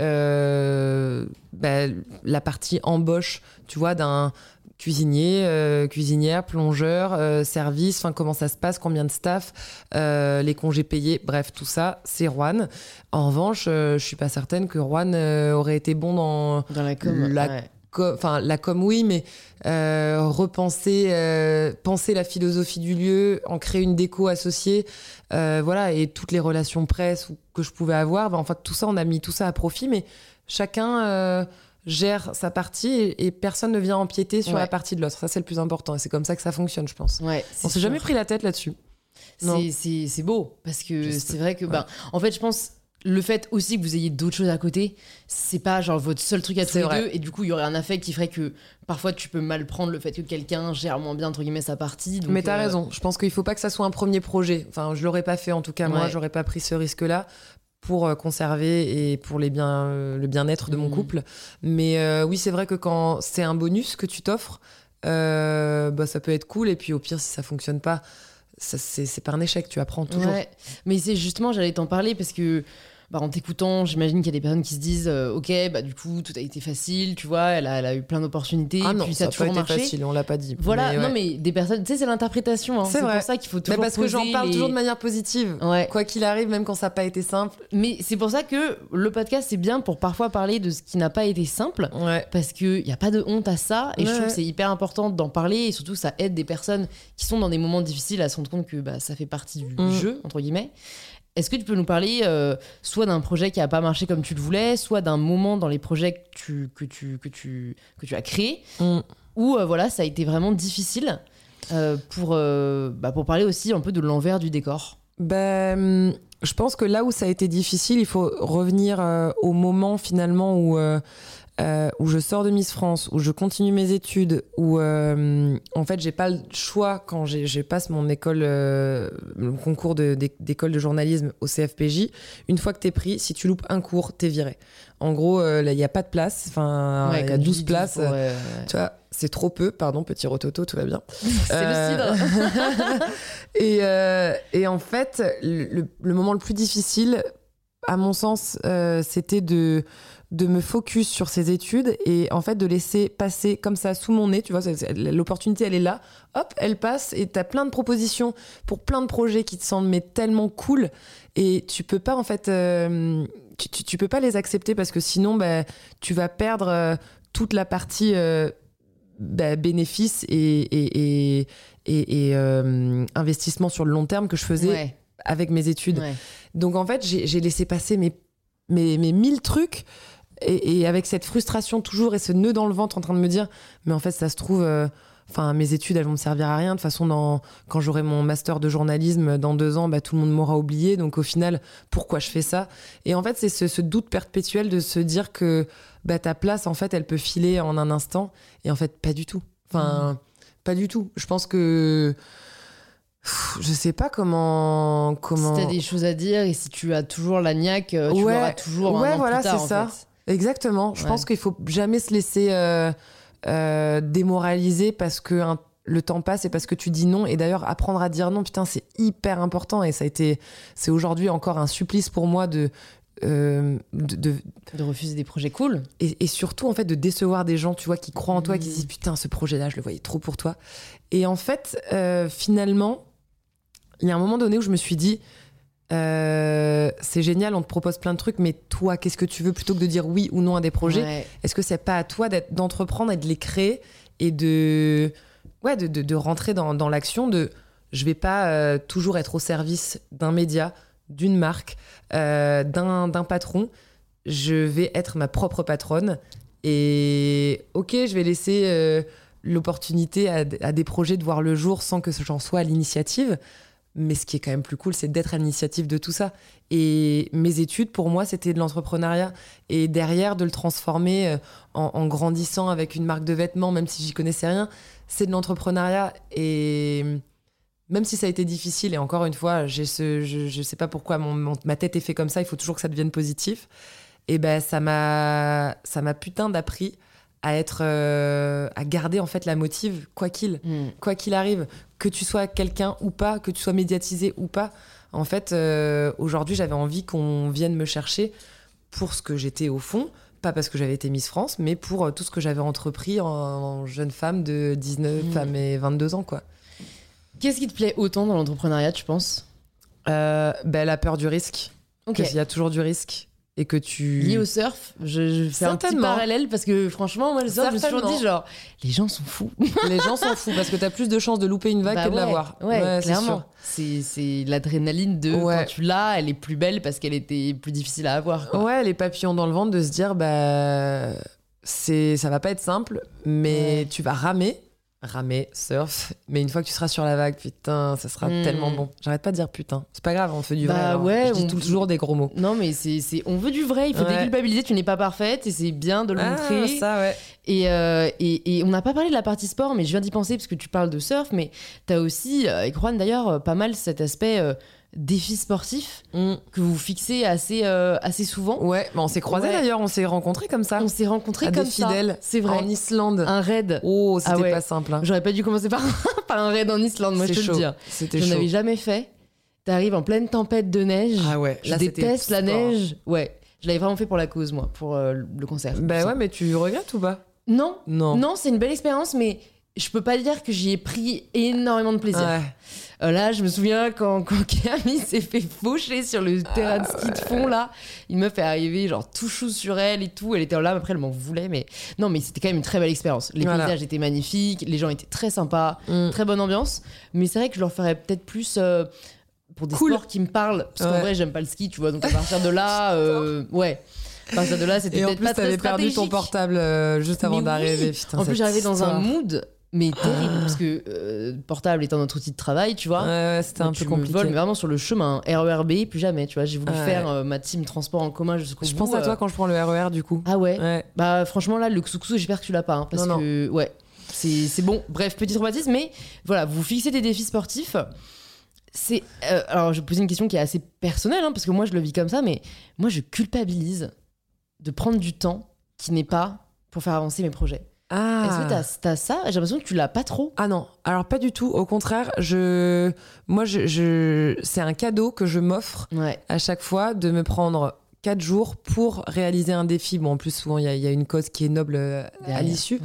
bah, la partie embauche, tu vois, d'un cuisinier, euh, cuisinière, plongeur, euh, service, enfin comment ça se passe, combien de staff, euh, les congés payés, bref, tout ça, c'est Juan. En revanche, euh, je suis pas certaine que Juan euh, aurait été bon dans Dans la com. La- ouais. la com oui mais euh, repenser euh, penser la philosophie du lieu en créer une déco associée euh, voilà et toutes les relations presse ou- que je pouvais avoir ben, en fait tout ça on a mis tout ça à profit mais chacun euh, gère sa partie et, et personne ne vient empiéter sur Ouais. la partie de l'autre ça c'est le plus important et c'est comme ça que ça fonctionne je pense Ouais, on s'est jamais pris la tête là-dessus. C'est- beau parce que c'est vrai que, Ouais. ben, en fait, je pense le fait aussi que vous ayez d'autres choses à côté, c'est pas genre votre seul truc à tous les vrai. deux, et du coup, il y aurait un affect qui ferait que parfois tu peux mal prendre le fait que quelqu'un gère moins bien entre guillemets sa partie. donc, Mais t'as euh, raison. Je pense qu'il faut pas que ça soit un premier projet. Enfin, je l'aurais pas fait en tout cas. Moi, Ouais. j'aurais pas pris ce risque-là pour euh, conserver et pour les bien, euh, le bien-être de mon Mhm. couple. Mais euh, oui, c'est vrai que quand c'est un bonus que tu t'offres, euh, bah, ça peut être cool. Et puis au pire, si ça fonctionne pas, ça, c'est c'est pas un échec. Tu apprends toujours. Ouais, mais c'est justement, j'allais t'en parler parce que bah, en t'écoutant, j'imagine qu'il y a des personnes qui se disent euh, Ok, bah du coup, tout a été facile, tu vois, elle a, elle a eu plein d'opportunités, ah non, puis ça ça a a pas toujours été marché. facile. On l'a pas dit. Voilà, Mais ouais. non, mais des personnes, tu sais, c'est l'interprétation, hein, C'est pour ça qu'il faut Mais toujours. parce que j'en parle les- toujours de manière positive. Ouais, Quoi qu'il arrive, même quand ça n'a pas été simple. mais c'est pour ça que le podcast, c'est bien pour parfois parler de ce qui n'a pas été simple. Ouais. Parce qu'il n'y a pas de honte à ça, et je trouve que c'est hyper important d'en parler, et surtout ça aide des personnes qui sont dans des moments difficiles à se rendre compte que bah, ça fait partie du Mm. jeu, entre guillemets. Est-ce que tu peux nous parler euh, soit d'un projet qui n'a pas marché comme tu le voulais, soit d'un moment dans les projets que tu, que tu, que tu, que tu as créés, Mm. où euh, voilà, ça a été vraiment difficile euh, pour, bah, pour parler aussi un peu de l'envers du décor? Ben, je pense que là où ça a été difficile, il faut revenir au moment finalement où, euh, où je sors de Miss France, où je continue mes études, où euh, en fait j'ai pas le choix quand j'ai- je passe mon école, euh, le concours d'école de journalisme au CFPJ. Une fois que t'es pris, si tu loupes un cours, t'es viré. En gros, euh, il n'y a pas de place. Enfin, Ouais, il y a comme tu 12 dis, places. pour, Tu vois, c'est trop peu. Pardon, petit rototo, tout va bien. C'est le cidre et, et en fait, le, le moment le plus difficile, à mon sens, c'était de, de me focus sur ces études et en fait de laisser passer comme ça sous mon nez. Tu vois, l'opportunité, elle est là. Hop, elle passe et t'as plein de propositions pour plein de projets qui te semblent mais tellement cool et tu peux pas en fait. euh, tu, tu, tu peux pas les accepter parce que sinon, bah, tu vas perdre euh, toute la partie euh, bah, bénéfice et, et, et, et- et, euh, investissement sur le long terme que je faisais Ouais, avec mes études. ouais. Donc en fait, j'ai laissé passer mes, mes, mes mille trucs et, et avec cette frustration toujours et ce nœud dans le ventre en train de me dire, mais en fait, ça se trouve, euh, enfin, mes études, elles vont me servir à rien. De toute façon, dans, quand j'aurai mon master de journalisme dans deux ans, bah, tout le monde m'aura oublié. Donc au final, pourquoi je fais ça? Et en fait, c'est ce, ce doute perpétuel de se dire que bah, ta place, en fait, elle peut filer en un instant. Et en fait, pas du tout. Enfin, pas du tout. Je pense que. Je sais pas comment. comment... Si t'as des choses à dire et si tu as toujours la niaque, euh, tu Ouais, l'auras toujours un ouais, an voilà, plus tard, c'est en ça. fait. Exactement. Je Ouais. pense qu'il faut jamais se laisser euh, euh, démoraliser parce que un- le temps passe et parce que tu dis non. Et d'ailleurs, apprendre à dire non, putain, c'est hyper important. Et ça a été, c'est aujourd'hui encore un supplice pour moi de, euh, de, de- De refuser des projets cool. et, et surtout en fait de décevoir des gens, tu vois, qui croient en toi, qui Mhm. se disent putain, ce projet-là, je le voyais trop pour toi. Et en fait, euh, finalement, il y a un moment donné où je me suis dit. Euh, c'est génial, on te propose plein de trucs, mais toi, qu'est-ce que tu veux plutôt que de dire oui ou non à des projets Ouais. est-ce que c'est pas à toi d'entreprendre et de les créer et de ouais de, de- de rentrer dans, dans l'action de je vais pas euh, toujours être au service d'un média, d'une marque, euh, d'un d'un patron. je vais être ma propre patronne. Et ok, je vais laisser l'opportunité à, à des projets de voir le jour sans que j'en sois à l'initiative. Mais ce qui est quand même plus cool, c'est d'être à l'initiative de tout ça. Et mes études, pour moi, c'était de l'entrepreneuriat. Et derrière, de le transformer euh, en, en grandissant avec une marque de vêtements, même si j'y connaissais rien, c'est de l'entrepreneuriat. Et même si ça a été difficile, et encore une fois, ce, je ne sais pas pourquoi mon, mon- ma tête est fait comme ça, il faut toujours que ça devienne positif. Et ben ça m'a ça m'a putain d'appris à être euh, à garder en fait la motive quoi qu'il Mm. quoi qu'il arrive que tu sois quelqu'un ou pas que tu sois médiatisé ou pas en fait euh, aujourd'hui j'avais envie qu'on vienne me chercher pour ce que j'étais au fond. Pas parce que j'avais été Miss France mais pour euh, tout ce que j'avais entrepris en, en jeune femme de 19 Mm. femmes et 22 ans quoi. Qu'est-ce qui te plaît autant dans l'entrepreneuriat, tu penses? Euh, ben, la peur du risque. Ok. qu'il y a toujours du risque et que tu Lié au surf, je, je fais un petit parallèle parce que franchement, moi, le surf, je me suis toujours dit, genre, les gens sont fous. les gens s'en foutent parce que t'as plus de chances de louper une vague Bah que de l'avoir Ouais, clairement. C'est c'est l'adrénaline de Ouais. quand tu l'as, elle est plus belle parce qu'elle était plus difficile à avoir. quoi. Ouais, les papillons dans le ventre de se dire bah c'est ça va pas être simple, mais tu vas ramer, ramer, surf, mais une fois que tu seras sur la vague, putain, ça sera Mm. tellement bon. J'arrête pas de dire putain. C'est pas grave, on fait du Bah vrai. alors. ouais, Je dis on- toujours des gros mots. Non, mais c'est c'est- on veut du vrai, il faut Ouais. déculpabiliser, tu n'es pas parfaite et c'est bien de le montrer. Ah, ça ouais. Et, euh, et, et on n'a pas parlé de la partie sport, mais je viens d'y penser parce que tu parles de surf, mais tu as aussi, euh, avec Juan d'ailleurs, euh, pas mal cet aspect euh, défi sportif Mm. que vous fixez assez, euh, assez souvent. Ouais, bah, on s'est croisés Ouais. d'ailleurs, on s'est rencontrés comme ça. On s'est rencontrés à comme des ça. fidèles C'est vrai. en Islande. Un raid. Oh, c'était Ah ouais. pas simple. hein. J'aurais pas dû commencer par, par un raid en Islande, moi je te le chaud. dis. C'était Je n'avais jamais fait. T'arrives en pleine tempête de neige. Ah ouais, je là, déteste la neige. Ouais. Je l'avais vraiment fait pour la cause, moi, pour euh, le concert. Bah ouais, mais tu regrettes ou pas? Non, Non. non, c'est une belle expérience, mais je peux pas dire que j'y ai pris énormément de plaisir. Ouais. Euh, là, je me souviens quand, quand Camille s'est fait faucher sur le terrain de ski de fond, là, il me fait arriver, genre, tout chou sur elle et tout. Elle était là, après, elle m'en voulait, mais non, mais c'était quand même une très belle expérience. Les Voilà. paysages étaient magnifiques, les gens étaient très sympas, Mm. très bonne ambiance, mais c'est vrai que je leur ferais peut-être plus. euh, pour des Cool. sports qui me parlent, parce qu'en Ouais. vrai, j'aime pas le ski, tu vois, donc à partir de là, euh, ouais. À partir de là, c'était Et en peut-être plus, pas très t'avais perdu ton stratégique. portable juste avant d'arriver. oui. En plus, j'arrivais dans un mood, mais terrible, parce que euh, portable étant notre outil de travail, tu vois. Ouais, ouais, c'était un peu me compliqué. voles, mais vraiment sur le chemin. RERB, plus jamais, tu vois. J'ai voulu Ouais. faire euh, ma team transport en commun jusqu'au bout. Je pense à euh. toi quand je prends le RER du coup. Ah ouais. Bah franchement là, le ksouksou, j'espère que tu l'as pas, hein, parce Non, que ouais, c'est c'est bon. Bref, petit traumatisme, mais voilà, vous fixez des défis sportifs. C'est euh, alors je vais poser une question qui est assez personnelle, hein, parce que moi je le vis comme ça, mais moi je culpabilise de prendre du temps qui n'est pas pour faire avancer mes projets. Ah. Est-ce que t'as t'as ça? J'ai l'impression que tu l'as pas trop. Ah non, alors pas du tout. Au contraire, je, moi, je, je... c'est un cadeau que je m'offre Ouais. à chaque fois de me prendre quatre jours pour réaliser un défi. Bon, en plus, souvent, il y, a- il y a une cause qui est noble euh, à l'issue. Ouais.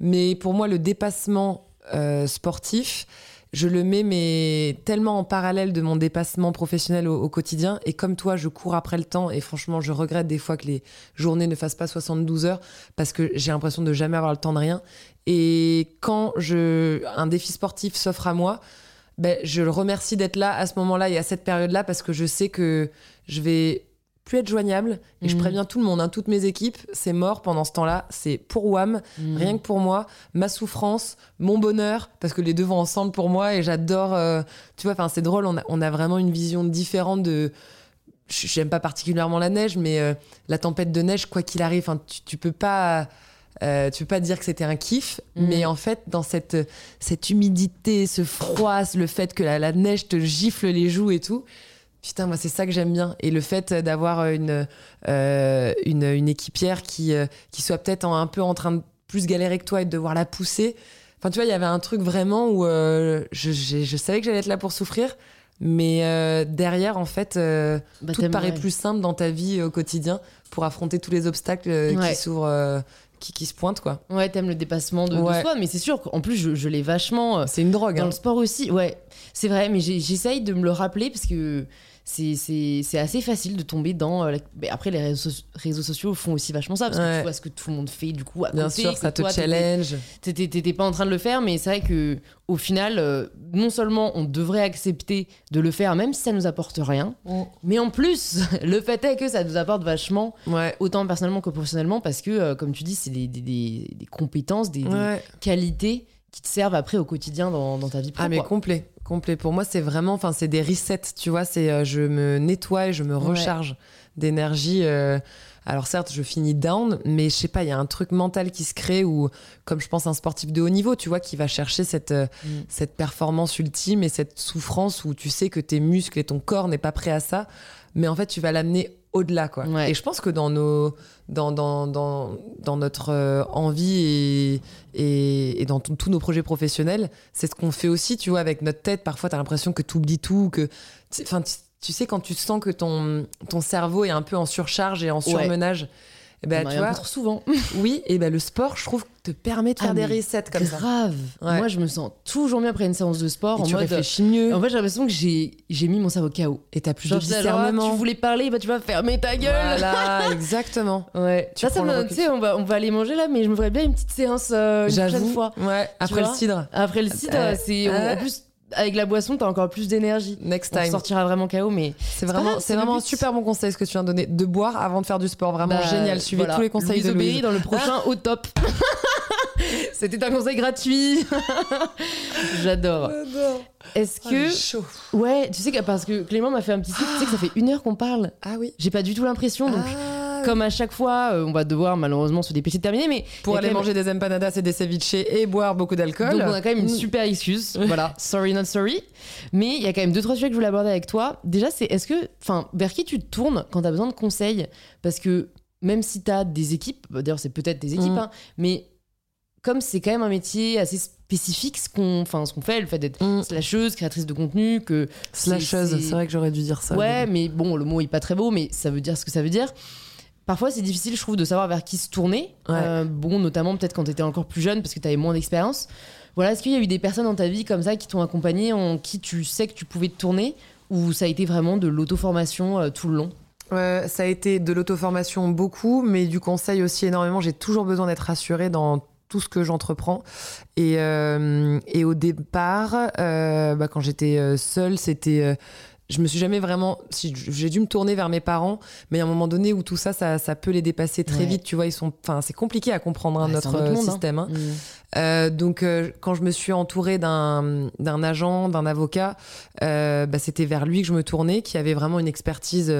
Mais pour moi, le dépassement euh, sportif, je le mets mais tellement en parallèle de mon dépassement professionnel au, quotidien. Et comme toi, je cours après le temps. Et franchement, je regrette des fois que les journées ne fassent pas 72 heures parce que j'ai l'impression de jamais avoir le temps de rien. Et quand un défi sportif s'offre à moi, ben, je le remercie d'être là à ce moment-là et à cette période-là parce que je sais que je vais plus être joignable. Et je Mhm. préviens tout le monde, hein, toutes mes équipes, c'est mort pendant ce temps-là. C'est pour WAM, Mm. rien que pour moi, ma souffrance, mon bonheur, parce que les deux vont ensemble pour moi et j'adore. euh, tu vois, enfin, c'est drôle, on a, on a vraiment une vision différente de. je- J'aime pas particulièrement la neige, mais euh, la tempête de neige, quoi qu'il arrive, tu, tu peux pas. euh, tu peux pas dire que c'était un kiff, Mhm. mais en fait, dans cette, cette humidité, ce froid, le fait que la, la neige te gifle les joues et tout, putain, moi, c'est ça que j'aime bien. Et le fait d'avoir une, euh, une, une équipière qui, euh, qui soit peut-être un peu en train de plus galérer que toi et de devoir la pousser. Enfin, tu vois, il y avait un truc vraiment où euh, je, je savais que j'allais être là pour souffrir, mais euh, derrière, en fait, Bah, tout paraît plus simple dans ta vie au quotidien pour affronter tous les obstacles Ouais. qui s'ouvrent, qui, qui se pointent, quoi. Ouais, t'aimes le dépassement de, de Ouais. soi, mais c'est sûr qu'en plus, je, je l'ai vachement. C'est une drogue. Dans hein. le sport aussi, ouais, c'est vrai, mais j'essaye de me le rappeler parce que c'est assez facile de tomber dans. euh, la- mais après, les réseaux, so- réseaux sociaux font aussi vachement ça parce que tu vois ce que tout le monde fait du coup à Bien côté, sûr, ça te toi, challenge. T'étais pas en train de le faire, mais c'est vrai que au final, euh, non seulement on devrait accepter de le faire, même si ça nous apporte rien, mais en plus, le fait est que ça nous apporte vachement, Ouais. autant personnellement que professionnellement, parce que, euh, comme tu dis, c'est des, des- des- des compétences, des, des Ouais. qualités qui te servent après au quotidien dans, dans ta vie pro. Ah mais quoi. complet, complet. Pour moi, c'est vraiment, enfin, c'est des resets, tu vois. C'est, euh, je me nettoie et je me Ouais. recharge d'énergie. euh, alors certes, je finis down, mais je sais pas, il y a un truc mental qui se crée où, comme je pense un sportif de haut niveau, tu vois, qui va chercher cette euh, Mm. cette performance ultime et cette souffrance où tu sais que tes muscles et ton corps n'est pas prêt à ça, mais en fait, tu vas l'amener au-delà, quoi. Ouais. Et je pense que dans nos dans, dans, dans, dans notre euh, envie et, et, et dans tous nos projets professionnels, c'est ce qu'on fait aussi, tu vois, avec notre tête. Parfois, tu as l'impression que tu oublies tout, que. Enfin, tu, sais, quand tu sens que ton, ton cerveau est un peu en surcharge et en surmenage, On tu un vois, peu trop souvent. oui, et ben, le sport, je trouve, te permet de faire Ah, des mais resets comme ça. Grave. Ouais. Moi, je me sens toujours mieux après une séance de sport. Et en tu mode, réfléchis mieux, En fait, j'ai l'impression que j'ai j'ai mis mon cerveau KO. et tu as plus Genre, de genre, discernement. tu voulais parler, bah tu vas fermer ta gueule. Voilà, exactement. Ouais. Tu ça, ça me, tu sais, on va, on va aller manger là, mais je me ferais bien une petite séance euh, une prochaine fois. Ouais, après le cidre. Après le site, Euh, euh, c'est euh. en plus avec la boisson, t'as encore plus d'énergie. Next On time. sortira vraiment KO, mais C'est vraiment, c'est un super bon conseil ce que tu viens de donner. De boire avant de faire du sport. Vraiment bah, génial. Suivez voilà. tous les conseils Louise de Louise. dans le prochain au top. C'était un conseil gratuit. J'adore. Est-ce Ah, que chaud. ouais, tu sais que parce que Clément m'a fait un petit site, tu sais que ça fait une heure qu'on parle. Ah oui. J'ai pas du tout l'impression, donc Ah, comme à chaque fois, euh, on va devoir malheureusement se dépêcher de terminer, mais pour aller manger des empanadas et des ceviches et boire beaucoup d'alcool. Donc on a quand même une Mm. super excuse. voilà, sorry not sorry. Mais il y a quand même deux trois sujets que je voulais aborder avec toi. Déjà, c'est est-ce que, enfin, vers qui tu te tournes quand tu as besoin de conseils? Parce que même si tu as des équipes, bah, d'ailleurs c'est peut-être des équipes, Mm. hein, mais comme c'est quand même un métier assez spécifique, ce qu'on, enfin, ce qu'on fait, le fait d'être Mm. slasheuse, créatrice de contenu, que Slasheuse, c'est- vrai que j'aurais dû dire ça. Ouais, mais bon, le mot est pas très beau, mais ça veut dire ce que ça veut dire. Parfois, c'est difficile, je trouve, de savoir vers qui se tourner. Ouais. Euh, bon, notamment peut-être quand tu étais encore plus jeune, parce que tu avais moins d'expérience. Voilà, est-ce qu'il y a eu des personnes dans ta vie comme ça qui t'ont accompagné, en qui tu sais que tu pouvais te tourner, ou ça a été vraiment de l'auto-formation euh, tout le long? Euh, ça a été de l'auto-formation beaucoup, mais du conseil aussi énormément. J'ai toujours besoin d'être rassurée dans tout ce que j'entreprends. Et, euh, et au départ, bah, quand j'étais seule, c'était. Je me suis jamais vraiment. Si, j'ai dû me tourner vers mes parents, mais a un moment donné où tout ça, ça, ça peut les dépasser très Ouais. vite. Tu vois, ils sont. Enfin, c'est compliqué à comprendre hein, Ouais, notre euh, monde, hein. système. hein. Mm. Euh, donc, euh, quand je me suis entourée d'un agent, d'un avocat, euh, bah, c'était vers lui que je me tournais, qui avait vraiment une expertise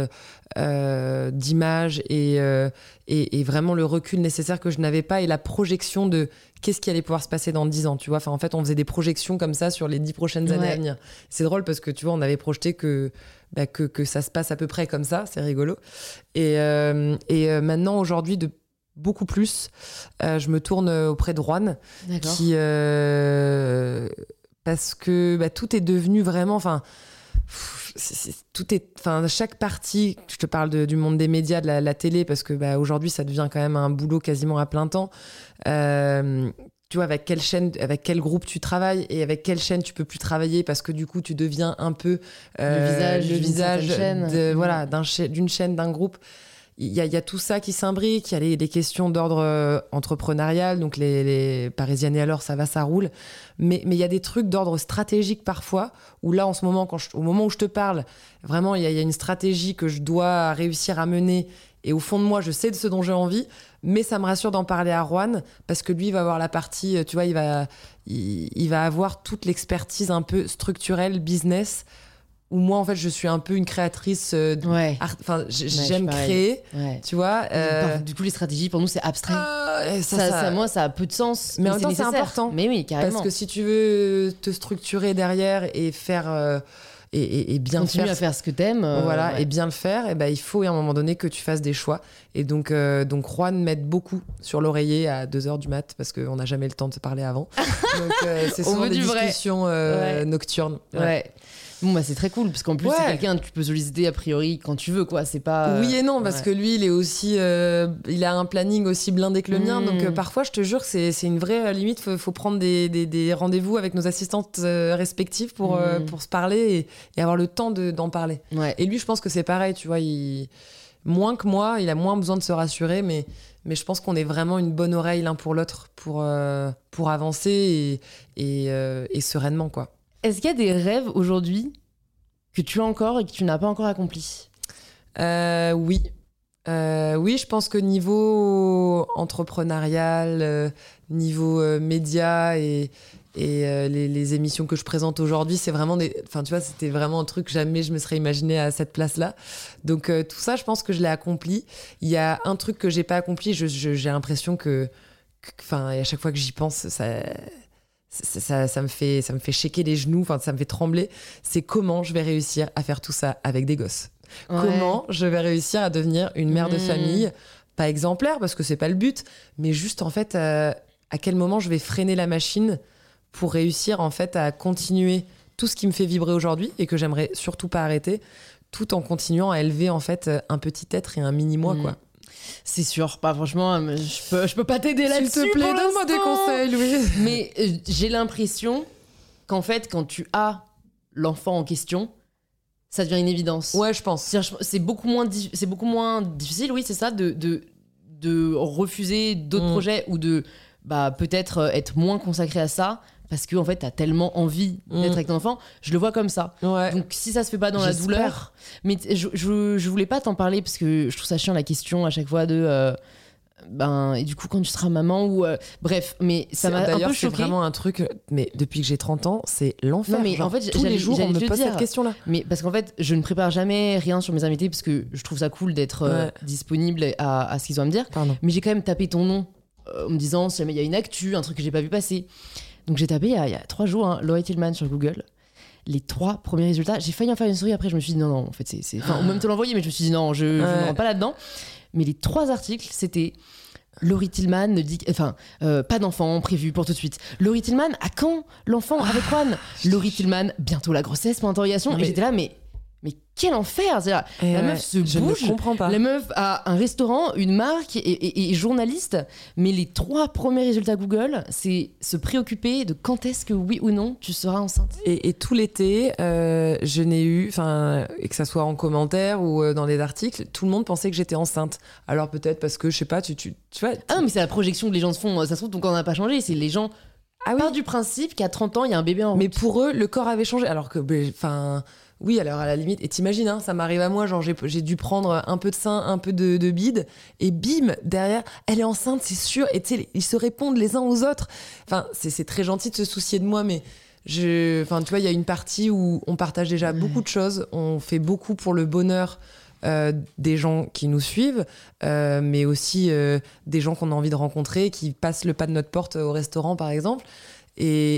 d'image et, et, et vraiment le recul nécessaire que je n'avais pas et la projection de qu'est-ce qui allait pouvoir se passer dans 10 ans. Tu vois, enfin, en fait, on faisait des projections comme ça sur les 10 prochaines années Ouais. à venir. C'est drôle parce que tu vois, on avait projeté que, bah, que, que ça se passe à peu près comme ça. C'est rigolo. Et, euh, et euh, maintenant, aujourd'hui, de beaucoup plus, euh, je me tourne auprès de Juan qui parce que bah, tout est devenu vraiment enfin tout est enfin chaque partie je te parle de- du monde des médias de la, la télé parce que bah, aujourd'hui ça devient quand même un boulot quasiment à plein temps Euh, tu vois avec quelle chaîne avec quel groupe tu travailles et avec quelle chaîne tu peux plus travailler parce que du coup tu deviens un peu euh, visage le visage certaine chaîne. de- Mm. voilà cha- d'une chaîne d'un groupe il y, a, tout ça qui s'imbrique, il y a les, questions d'ordre euh, entrepreneurial, donc les, les Parisiennes et alors ça va, ça roule. Mais il y a des trucs d'ordre stratégique parfois, où là en ce moment, au moment où je te parle, vraiment il y, a, une stratégie que je dois réussir à mener. Et au fond de moi, je sais de ce dont j'ai envie, mais ça me rassure d'en parler à Juan, parce que lui il va avoir la partie, euh, tu vois, il va, il va avoir toute l'expertise un peu structurelle, business, où moi en fait je suis un peu une créatrice euh, Ouais. enfin j'aime créer ouais. tu vois euh, Du coup, les stratégies, pour nous, c'est abstrait. et ça, ça, moi, ça a peu de sens. Mais en même temps, c'est important. Mais oui, carrément. parce que si tu veux te structurer derrière et faire euh, et, et- et bien Continue faire, à faire ce que t'aimes. euh, voilà et bien le faire et ben il faut à un moment donné que tu fasses des choix et donc euh, donc Juan m'aide beaucoup sur l'oreiller à 2h du mat parce qu'on n'a jamais le temps de se parler avant donc euh, c'est On souvent veut des discussions euh, nocturnes Ouais. Bon, bah, c'est très cool, parce qu'en plus, Ouais. c'est quelqu'un que tu peux solliciter a priori quand tu veux, quoi. C'est pas. Oui et non, parce ouais. que lui, il est aussi, euh, il a un planning aussi blindé que le mien. Donc euh, parfois, je te jure, c'est une vraie euh, limite. Faut, faut prendre des, des- des rendez-vous avec nos assistantes euh, respectives pour euh, Mm. pour se parler et, et avoir le temps de- d'en parler. Ouais. Et lui, je pense que c'est pareil. Tu vois, il moins que moi, il a moins besoin de se rassurer, mais mais je pense qu'on est vraiment une bonne oreille l'un pour l'autre pour euh, pour avancer et et, euh, et sereinement quoi. Est-ce qu'il y a des rêves aujourd'hui que tu as encore et que tu n'as pas encore accomplis? Euh, oui. Euh, oui, je pense que niveau entrepreneurial, euh, niveau média et, les, émissions que je présente aujourd'hui, c'est vraiment des. Enfin, tu vois, c'était vraiment un truc jamais je me serais imaginé à cette place-là. Donc tout ça, je pense que je l'ai accompli. Il y a un truc que j'ai pas accompli. J'ai l'impression que, que- enfin, à chaque fois que j'y pense, ça. Ça, ça, ça me fait ça me fait shaker les genoux enfin ça me fait trembler c'est comment je vais réussir à faire tout ça avec des gosses Comment je vais réussir à devenir une mère de Mmh. famille, pas exemplaire parce que c'est pas le but, mais juste en fait euh, à quel moment je vais freiner la machine pour réussir en fait à continuer tout ce qui me fait vibrer aujourd'hui et que j'aimerais surtout pas arrêter, tout en continuant à élever en fait un petit être et un mini moi Mmh. quoi. C'est sûr, pas franchement, mais je peux, je peux pas t'aider S'il là-dessus. te plaît, donne-moi des conseils, Louise. Mais euh, j'ai l'impression qu'en fait, quand tu as l'enfant en question, ça devient une évidence. Ouais, je pense. C'est beaucoup moins, c'est beaucoup moins difficile, oui, c'est ça, de, de, de refuser d'autres Mm. projets ou de bah, peut-être euh, être moins consacré à ça parce que en fait, t'as tellement envie d'être Mm. avec ton enfant. Je le vois comme ça. Ouais. Donc si ça se fait pas dans la douleur, mais je, je, je voulais pas t'en parler parce que je trouve ça chiant la question à chaque fois de euh, ben et du coup quand tu seras maman ou euh, bref, mais ça m'a un peu c'est vraiment un truc, mais depuis que j'ai 30 ans, c'est l'enfer. Non, mais Genre, en fait, tous les jours, on me pose dire. cette question-là. Mais parce qu'en fait, je ne prépare jamais rien sur mes invités parce que je trouve ça cool d'être euh, Ouais. disponible à, à ce qu'ils ont à me dire. Pardon. Mais j'ai quand même tapé ton nom euh, en me disant si jamais il y a une actu, un truc que j'ai pas vu passer. Donc j'ai tapé il y a, il y a trois jours hein, Laurie Tillman sur Google. Les trois premiers résultats, j'ai failli en faire une story après, je me suis dit non, non, en fait, c'est. Enfin, ou même te l'envoyer, mais je me suis dit non, je, je Ouais. ne rentre pas là-dedans. Mais les trois articles, c'était. Laurie Tillman ne dit. Enfin, euh, pas d'enfant prévu pour tout de suite. Laurie Tillman, à quand l'enfant avec Juan? Laurie Tillman, bientôt la grossesse, point d'interrogation. Non, Et mais- j'étais là, mais. Mais quel enfer Et la ouais, meuf se je bouge, ne comprends pas. la meuf a un restaurant, une marque et, et- et journaliste, mais les trois premiers résultats Google, c'est se préoccuper de quand est-ce que oui ou non tu seras enceinte. Et, et tout l'été, euh, je n'ai eu, enfin, que ça soit en commentaire ou euh, dans des articles, tout le monde pensait que j'étais enceinte. Alors peut-être parce que, je sais pas, tu, tu, tu vois. Ah mais c'est la projection que les gens se font. Ça se trouve, ton corps n'a pas changé. C'est les gens Ah oui. partent du principe qu'à 30 ans, il y a un bébé en route. Mais pour eux, le corps avait changé. Alors que, ben, enfin, oui, alors à la limite. Et t'imagines, hein, ça m'arrive à moi, genre j'ai dû prendre un peu de sein, un peu de, de bide, et bim, derrière, elle est enceinte, c'est sûr. Et tu sais, ils se répondent les uns aux autres. Enfin, c'est très gentil de se soucier de moi, mais. Je, enfin, tu vois, il y a une partie où on partage déjà beaucoup de choses, on fait beaucoup pour le bonheur euh, des gens qui nous suivent, euh, mais aussi euh, des gens qu'on a envie de rencontrer, qui passent le pas de notre porte au restaurant, par exemple. Et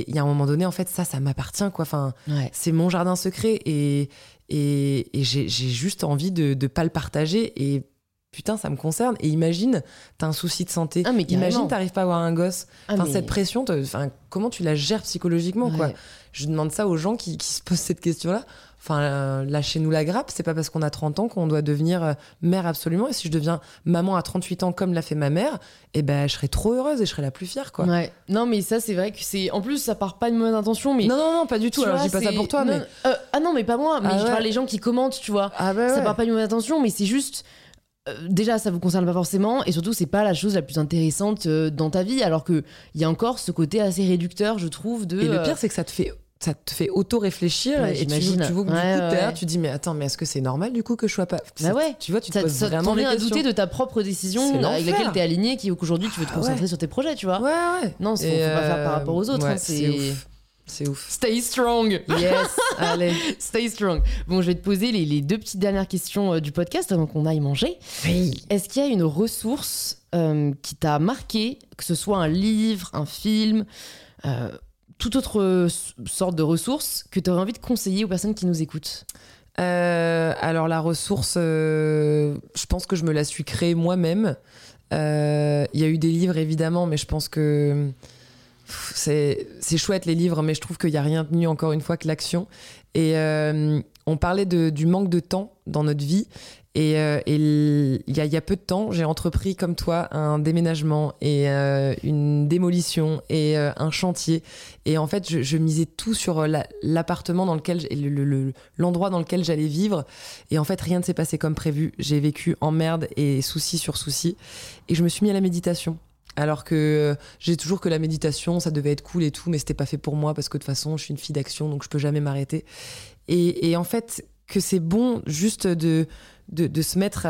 et il y a un moment donné, en fait, ça, ça m'appartient, quoi. Enfin, Ouais. c'est mon jardin secret et, et, et j'ai juste envie de ne pas le partager. Et putain, ça me concerne. Et imagine, t'as un souci de santé. Ah, mais imagine, t'arrives pas à avoir un gosse. Ah, Enfin, mais- cette pression, enfin, comment tu la gères psychologiquement, quoi? Je demande ça aux gens qui, qui se posent cette question-là. Enfin, euh, lâchez-nous la grappe. C'est pas parce qu'on a 30 ans qu'on doit devenir euh, mère absolument. Et si je deviens maman à 38 ans comme l'a fait ma mère, eh ben, je serais trop heureuse et je serais la plus fière, quoi. Ouais. Non, mais ça, c'est vrai que c'est. En plus, ça part pas de mauvaise intention, mais. Non, non, non, pas du tout. tu Alors, vois, je dis pas ça pour toi, non, mais. euh, ah non, mais pas moi. Mais Ah je ouais. parle les gens qui commentent, tu vois. Ah bah ça ouais. part pas d'une mauvaise intention, mais c'est juste. euh, déjà, ça vous concerne pas forcément, et surtout, c'est pas la chose la plus intéressante euh, dans ta vie, alors que il y a encore ce côté assez réducteur, je trouve, de. Et le pire, c'est que ça te fait, ça te fait auto-réfléchir Ouais, et tu, tu vois que Ouais, du coup, ouais, tu dis, mais attends, mais est-ce que c'est normal du coup que je sois pas. Bah ouais. Tu vois, tu te ça, poses ça vraiment vient à douter de ta propre décision C'est avec laquelle t'es aligné, qui qu'aujourd'hui tu veux te Ah concentrer sur tes projets, tu vois. Ouais, ouais. Non, faut, faut pas faire par rapport aux autres. hein, c'est c'est ouf. C'est ouf. Stay strong. Yes, allez. Stay strong. Bon, je vais te poser les, les deux petites dernières questions euh, du podcast avant qu'on aille manger. Est-ce qu'il y a une ressource euh, qui t'a marqué, que ce soit un livre, un film, euh, toute autre euh, sorte de ressource que tu aurais envie de conseiller aux personnes qui nous écoutent? Euh, alors la ressource, euh, je pense que je me la suis créée moi-même. Il y a eu des livres évidemment, mais je pense que c'est chouette les livres, mais je trouve qu'il n'y a rien de mieux encore une fois que l'action. Et on parlait du manque de temps dans notre vie. Et, euh, il, y a, y, a, peu de temps, j'ai entrepris comme toi un déménagement et euh, une démolition et un chantier. Et en fait, je, je misais tout sur l'appartement dans lequel, l'endroit dans lequel j'allais vivre. Et en fait, rien ne s'est passé comme prévu. J'ai vécu en merde et souci sur souci. Et je me suis mis à la méditation. Alors que j'ai toujours que la méditation, ça devait être cool et tout, mais c'était pas fait pour moi parce que de toute façon, je suis une fille d'action, donc je peux jamais m'arrêter. Et, en fait, que c'est bon juste de, de, se mettre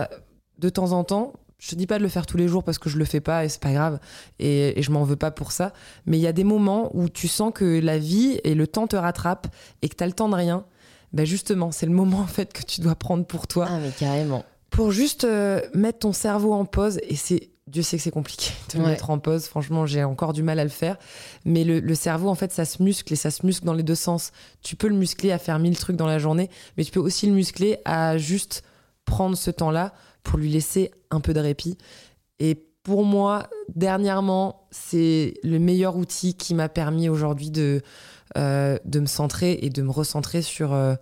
de temps en temps. Je te dis pas de le faire tous les jours parce que je le fais pas et c'est pas grave et, je m'en veux pas pour ça. Mais il y a des moments où tu sens que la vie et le temps te rattrapent et que tu as le temps de rien. Ben justement, c'est le moment en fait que tu dois prendre pour toi. Ah mais carrément. Pour juste euh, mettre ton cerveau en pause et c'est Dieu sait que c'est compliqué de mettre en pause. Franchement, j'ai encore du mal à le faire. Mais le, cerveau, en fait, ça se muscle et ça se muscle dans les deux sens. Tu peux le muscler à faire mille trucs dans la journée, mais tu peux aussi le muscler à juste prendre ce temps-là pour lui laisser un peu de répit. Et pour moi, dernièrement, c'est le meilleur outil qui m'a permis aujourd'hui de, euh, de me centrer et de me recentrer sur. Euh,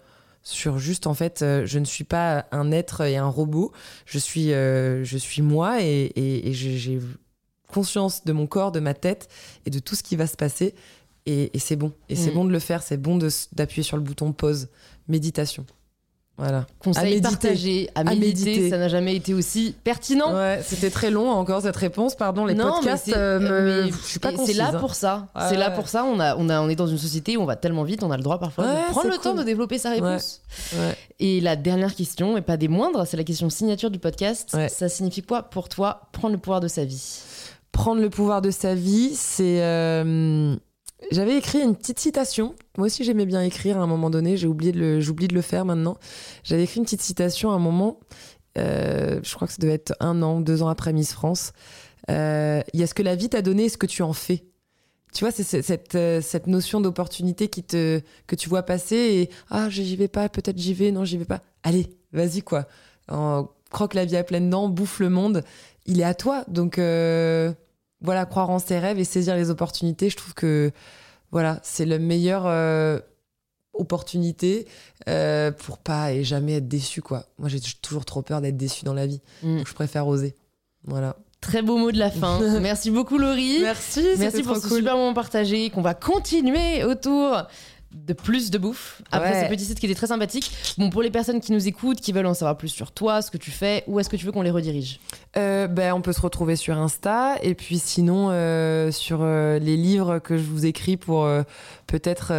sur juste en fait euh, je ne suis pas un être et un robot je suis je suis moi et, et, j'ai conscience de mon corps de ma tête et de tout ce qui va se passer et, c'est bon et c'est mm. bon de le faire c'est bon d'appuyer sur le bouton pause méditation voilà. Conseil à partagé, à méditer, ça n'a jamais été aussi pertinent. Ouais, c'était très long encore cette réponse, pardon, les podcasts, euh, je suis pas C'est là hein. pour ça. c'est là pour ça. On, a, on, a, on est dans une société où on va tellement vite, on a le droit parfois de prendre le temps de développer sa réponse. Et la dernière question, et pas des moindres, c'est la question signature du podcast. Ça signifie quoi pour toi prendre le pouvoir de sa vie? Prendre le pouvoir de sa vie, c'est euh, j'avais écrit une petite citation. Moi aussi, j'aimais bien écrire à un moment donné. J'ai oublié de le, j'oublie de le faire maintenant. J'avais écrit une petite citation à un moment. Euh, je crois que ça devait être un an, deux ans après Miss France. Euh, il y a ce que la vie t'a donné et ce que tu en fais. Tu vois, c'est cette, euh, cette notion d'opportunité qui te, que tu vois passer et ah, j'y vais pas, peut-être j'y vais, non, j'y vais pas. Allez, vas-y quoi. croque la vie à pleines dents, bouffe le monde. Il est à toi. Donc, voilà, croire en ses rêves et saisir les opportunités, je trouve que voilà, c'est la meilleure euh, opportunité euh, pour pas et jamais être déçu quoi. Moi j'ai toujours trop peur d'être déçu dans la vie, mm. donc je préfère oser. Voilà. Très beau mot de la fin. Merci beaucoup Laurie. Merci. Merci pour ce super moment partagé qu'on va continuer autour de plus de bouffe. Après ce petit site qui était très sympathique. Bon, pour les personnes qui nous écoutent, qui veulent en savoir plus sur toi, ce que tu fais, où est-ce que tu veux qu'on les redirige euh, ben, On peut se retrouver sur Insta. Et puis sinon euh, sur euh, les livres que je vous écris pour peut-être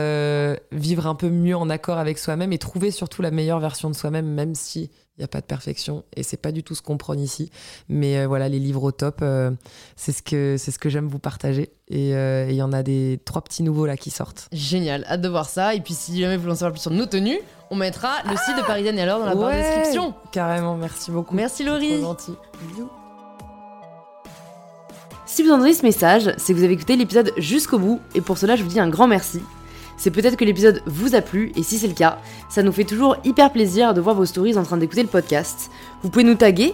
vivre un peu mieux en accord avec soi-même et trouver surtout la meilleure version de soi-même, même si il n'y a pas de perfection et c'est pas du tout ce qu'on prône ici. Mais euh, voilà, les livres au top, euh, c'est ce que, c'est ce que j'aime vous partager. Euh, et il y en a des trois petits nouveaux là qui sortent. Génial, hâte de voir ça. Et puis si jamais vous voulez en savoir plus sur nos tenues, on mettra le site de Parisienne et alors dans la barre de description. Carrément, merci beaucoup. Merci Laurie. Trop gentil. Si vous entendez ce message, c'est que vous avez écouté l'épisode jusqu'au bout et pour cela je vous dis un grand merci. C'est peut-être que l'épisode vous a plu, et si c'est le cas, ça nous fait toujours hyper plaisir de voir vos stories en train d'écouter le podcast. Vous pouvez nous taguer,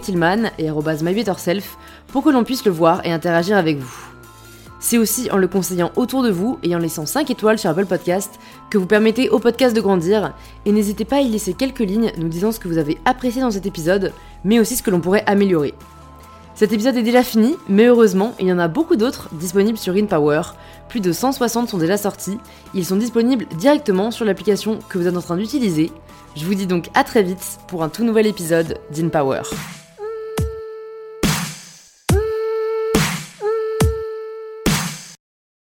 Tillman et mybetterself, pour que l'on puisse le voir et interagir avec vous. C'est aussi en le conseillant autour de vous et en laissant 5 étoiles sur Apple Podcast que vous permettez au podcast de grandir, et n'hésitez pas à y laisser quelques lignes nous disant ce que vous avez apprécié dans cet épisode, mais aussi ce que l'on pourrait améliorer. Cet épisode est déjà fini, mais heureusement, il y en a beaucoup d'autres disponibles sur InPower. Plus de 160 sont déjà sortis. Ils sont disponibles directement sur l'application que vous êtes en train d'utiliser. Je vous dis donc à très vite pour un tout nouvel épisode d'InPower.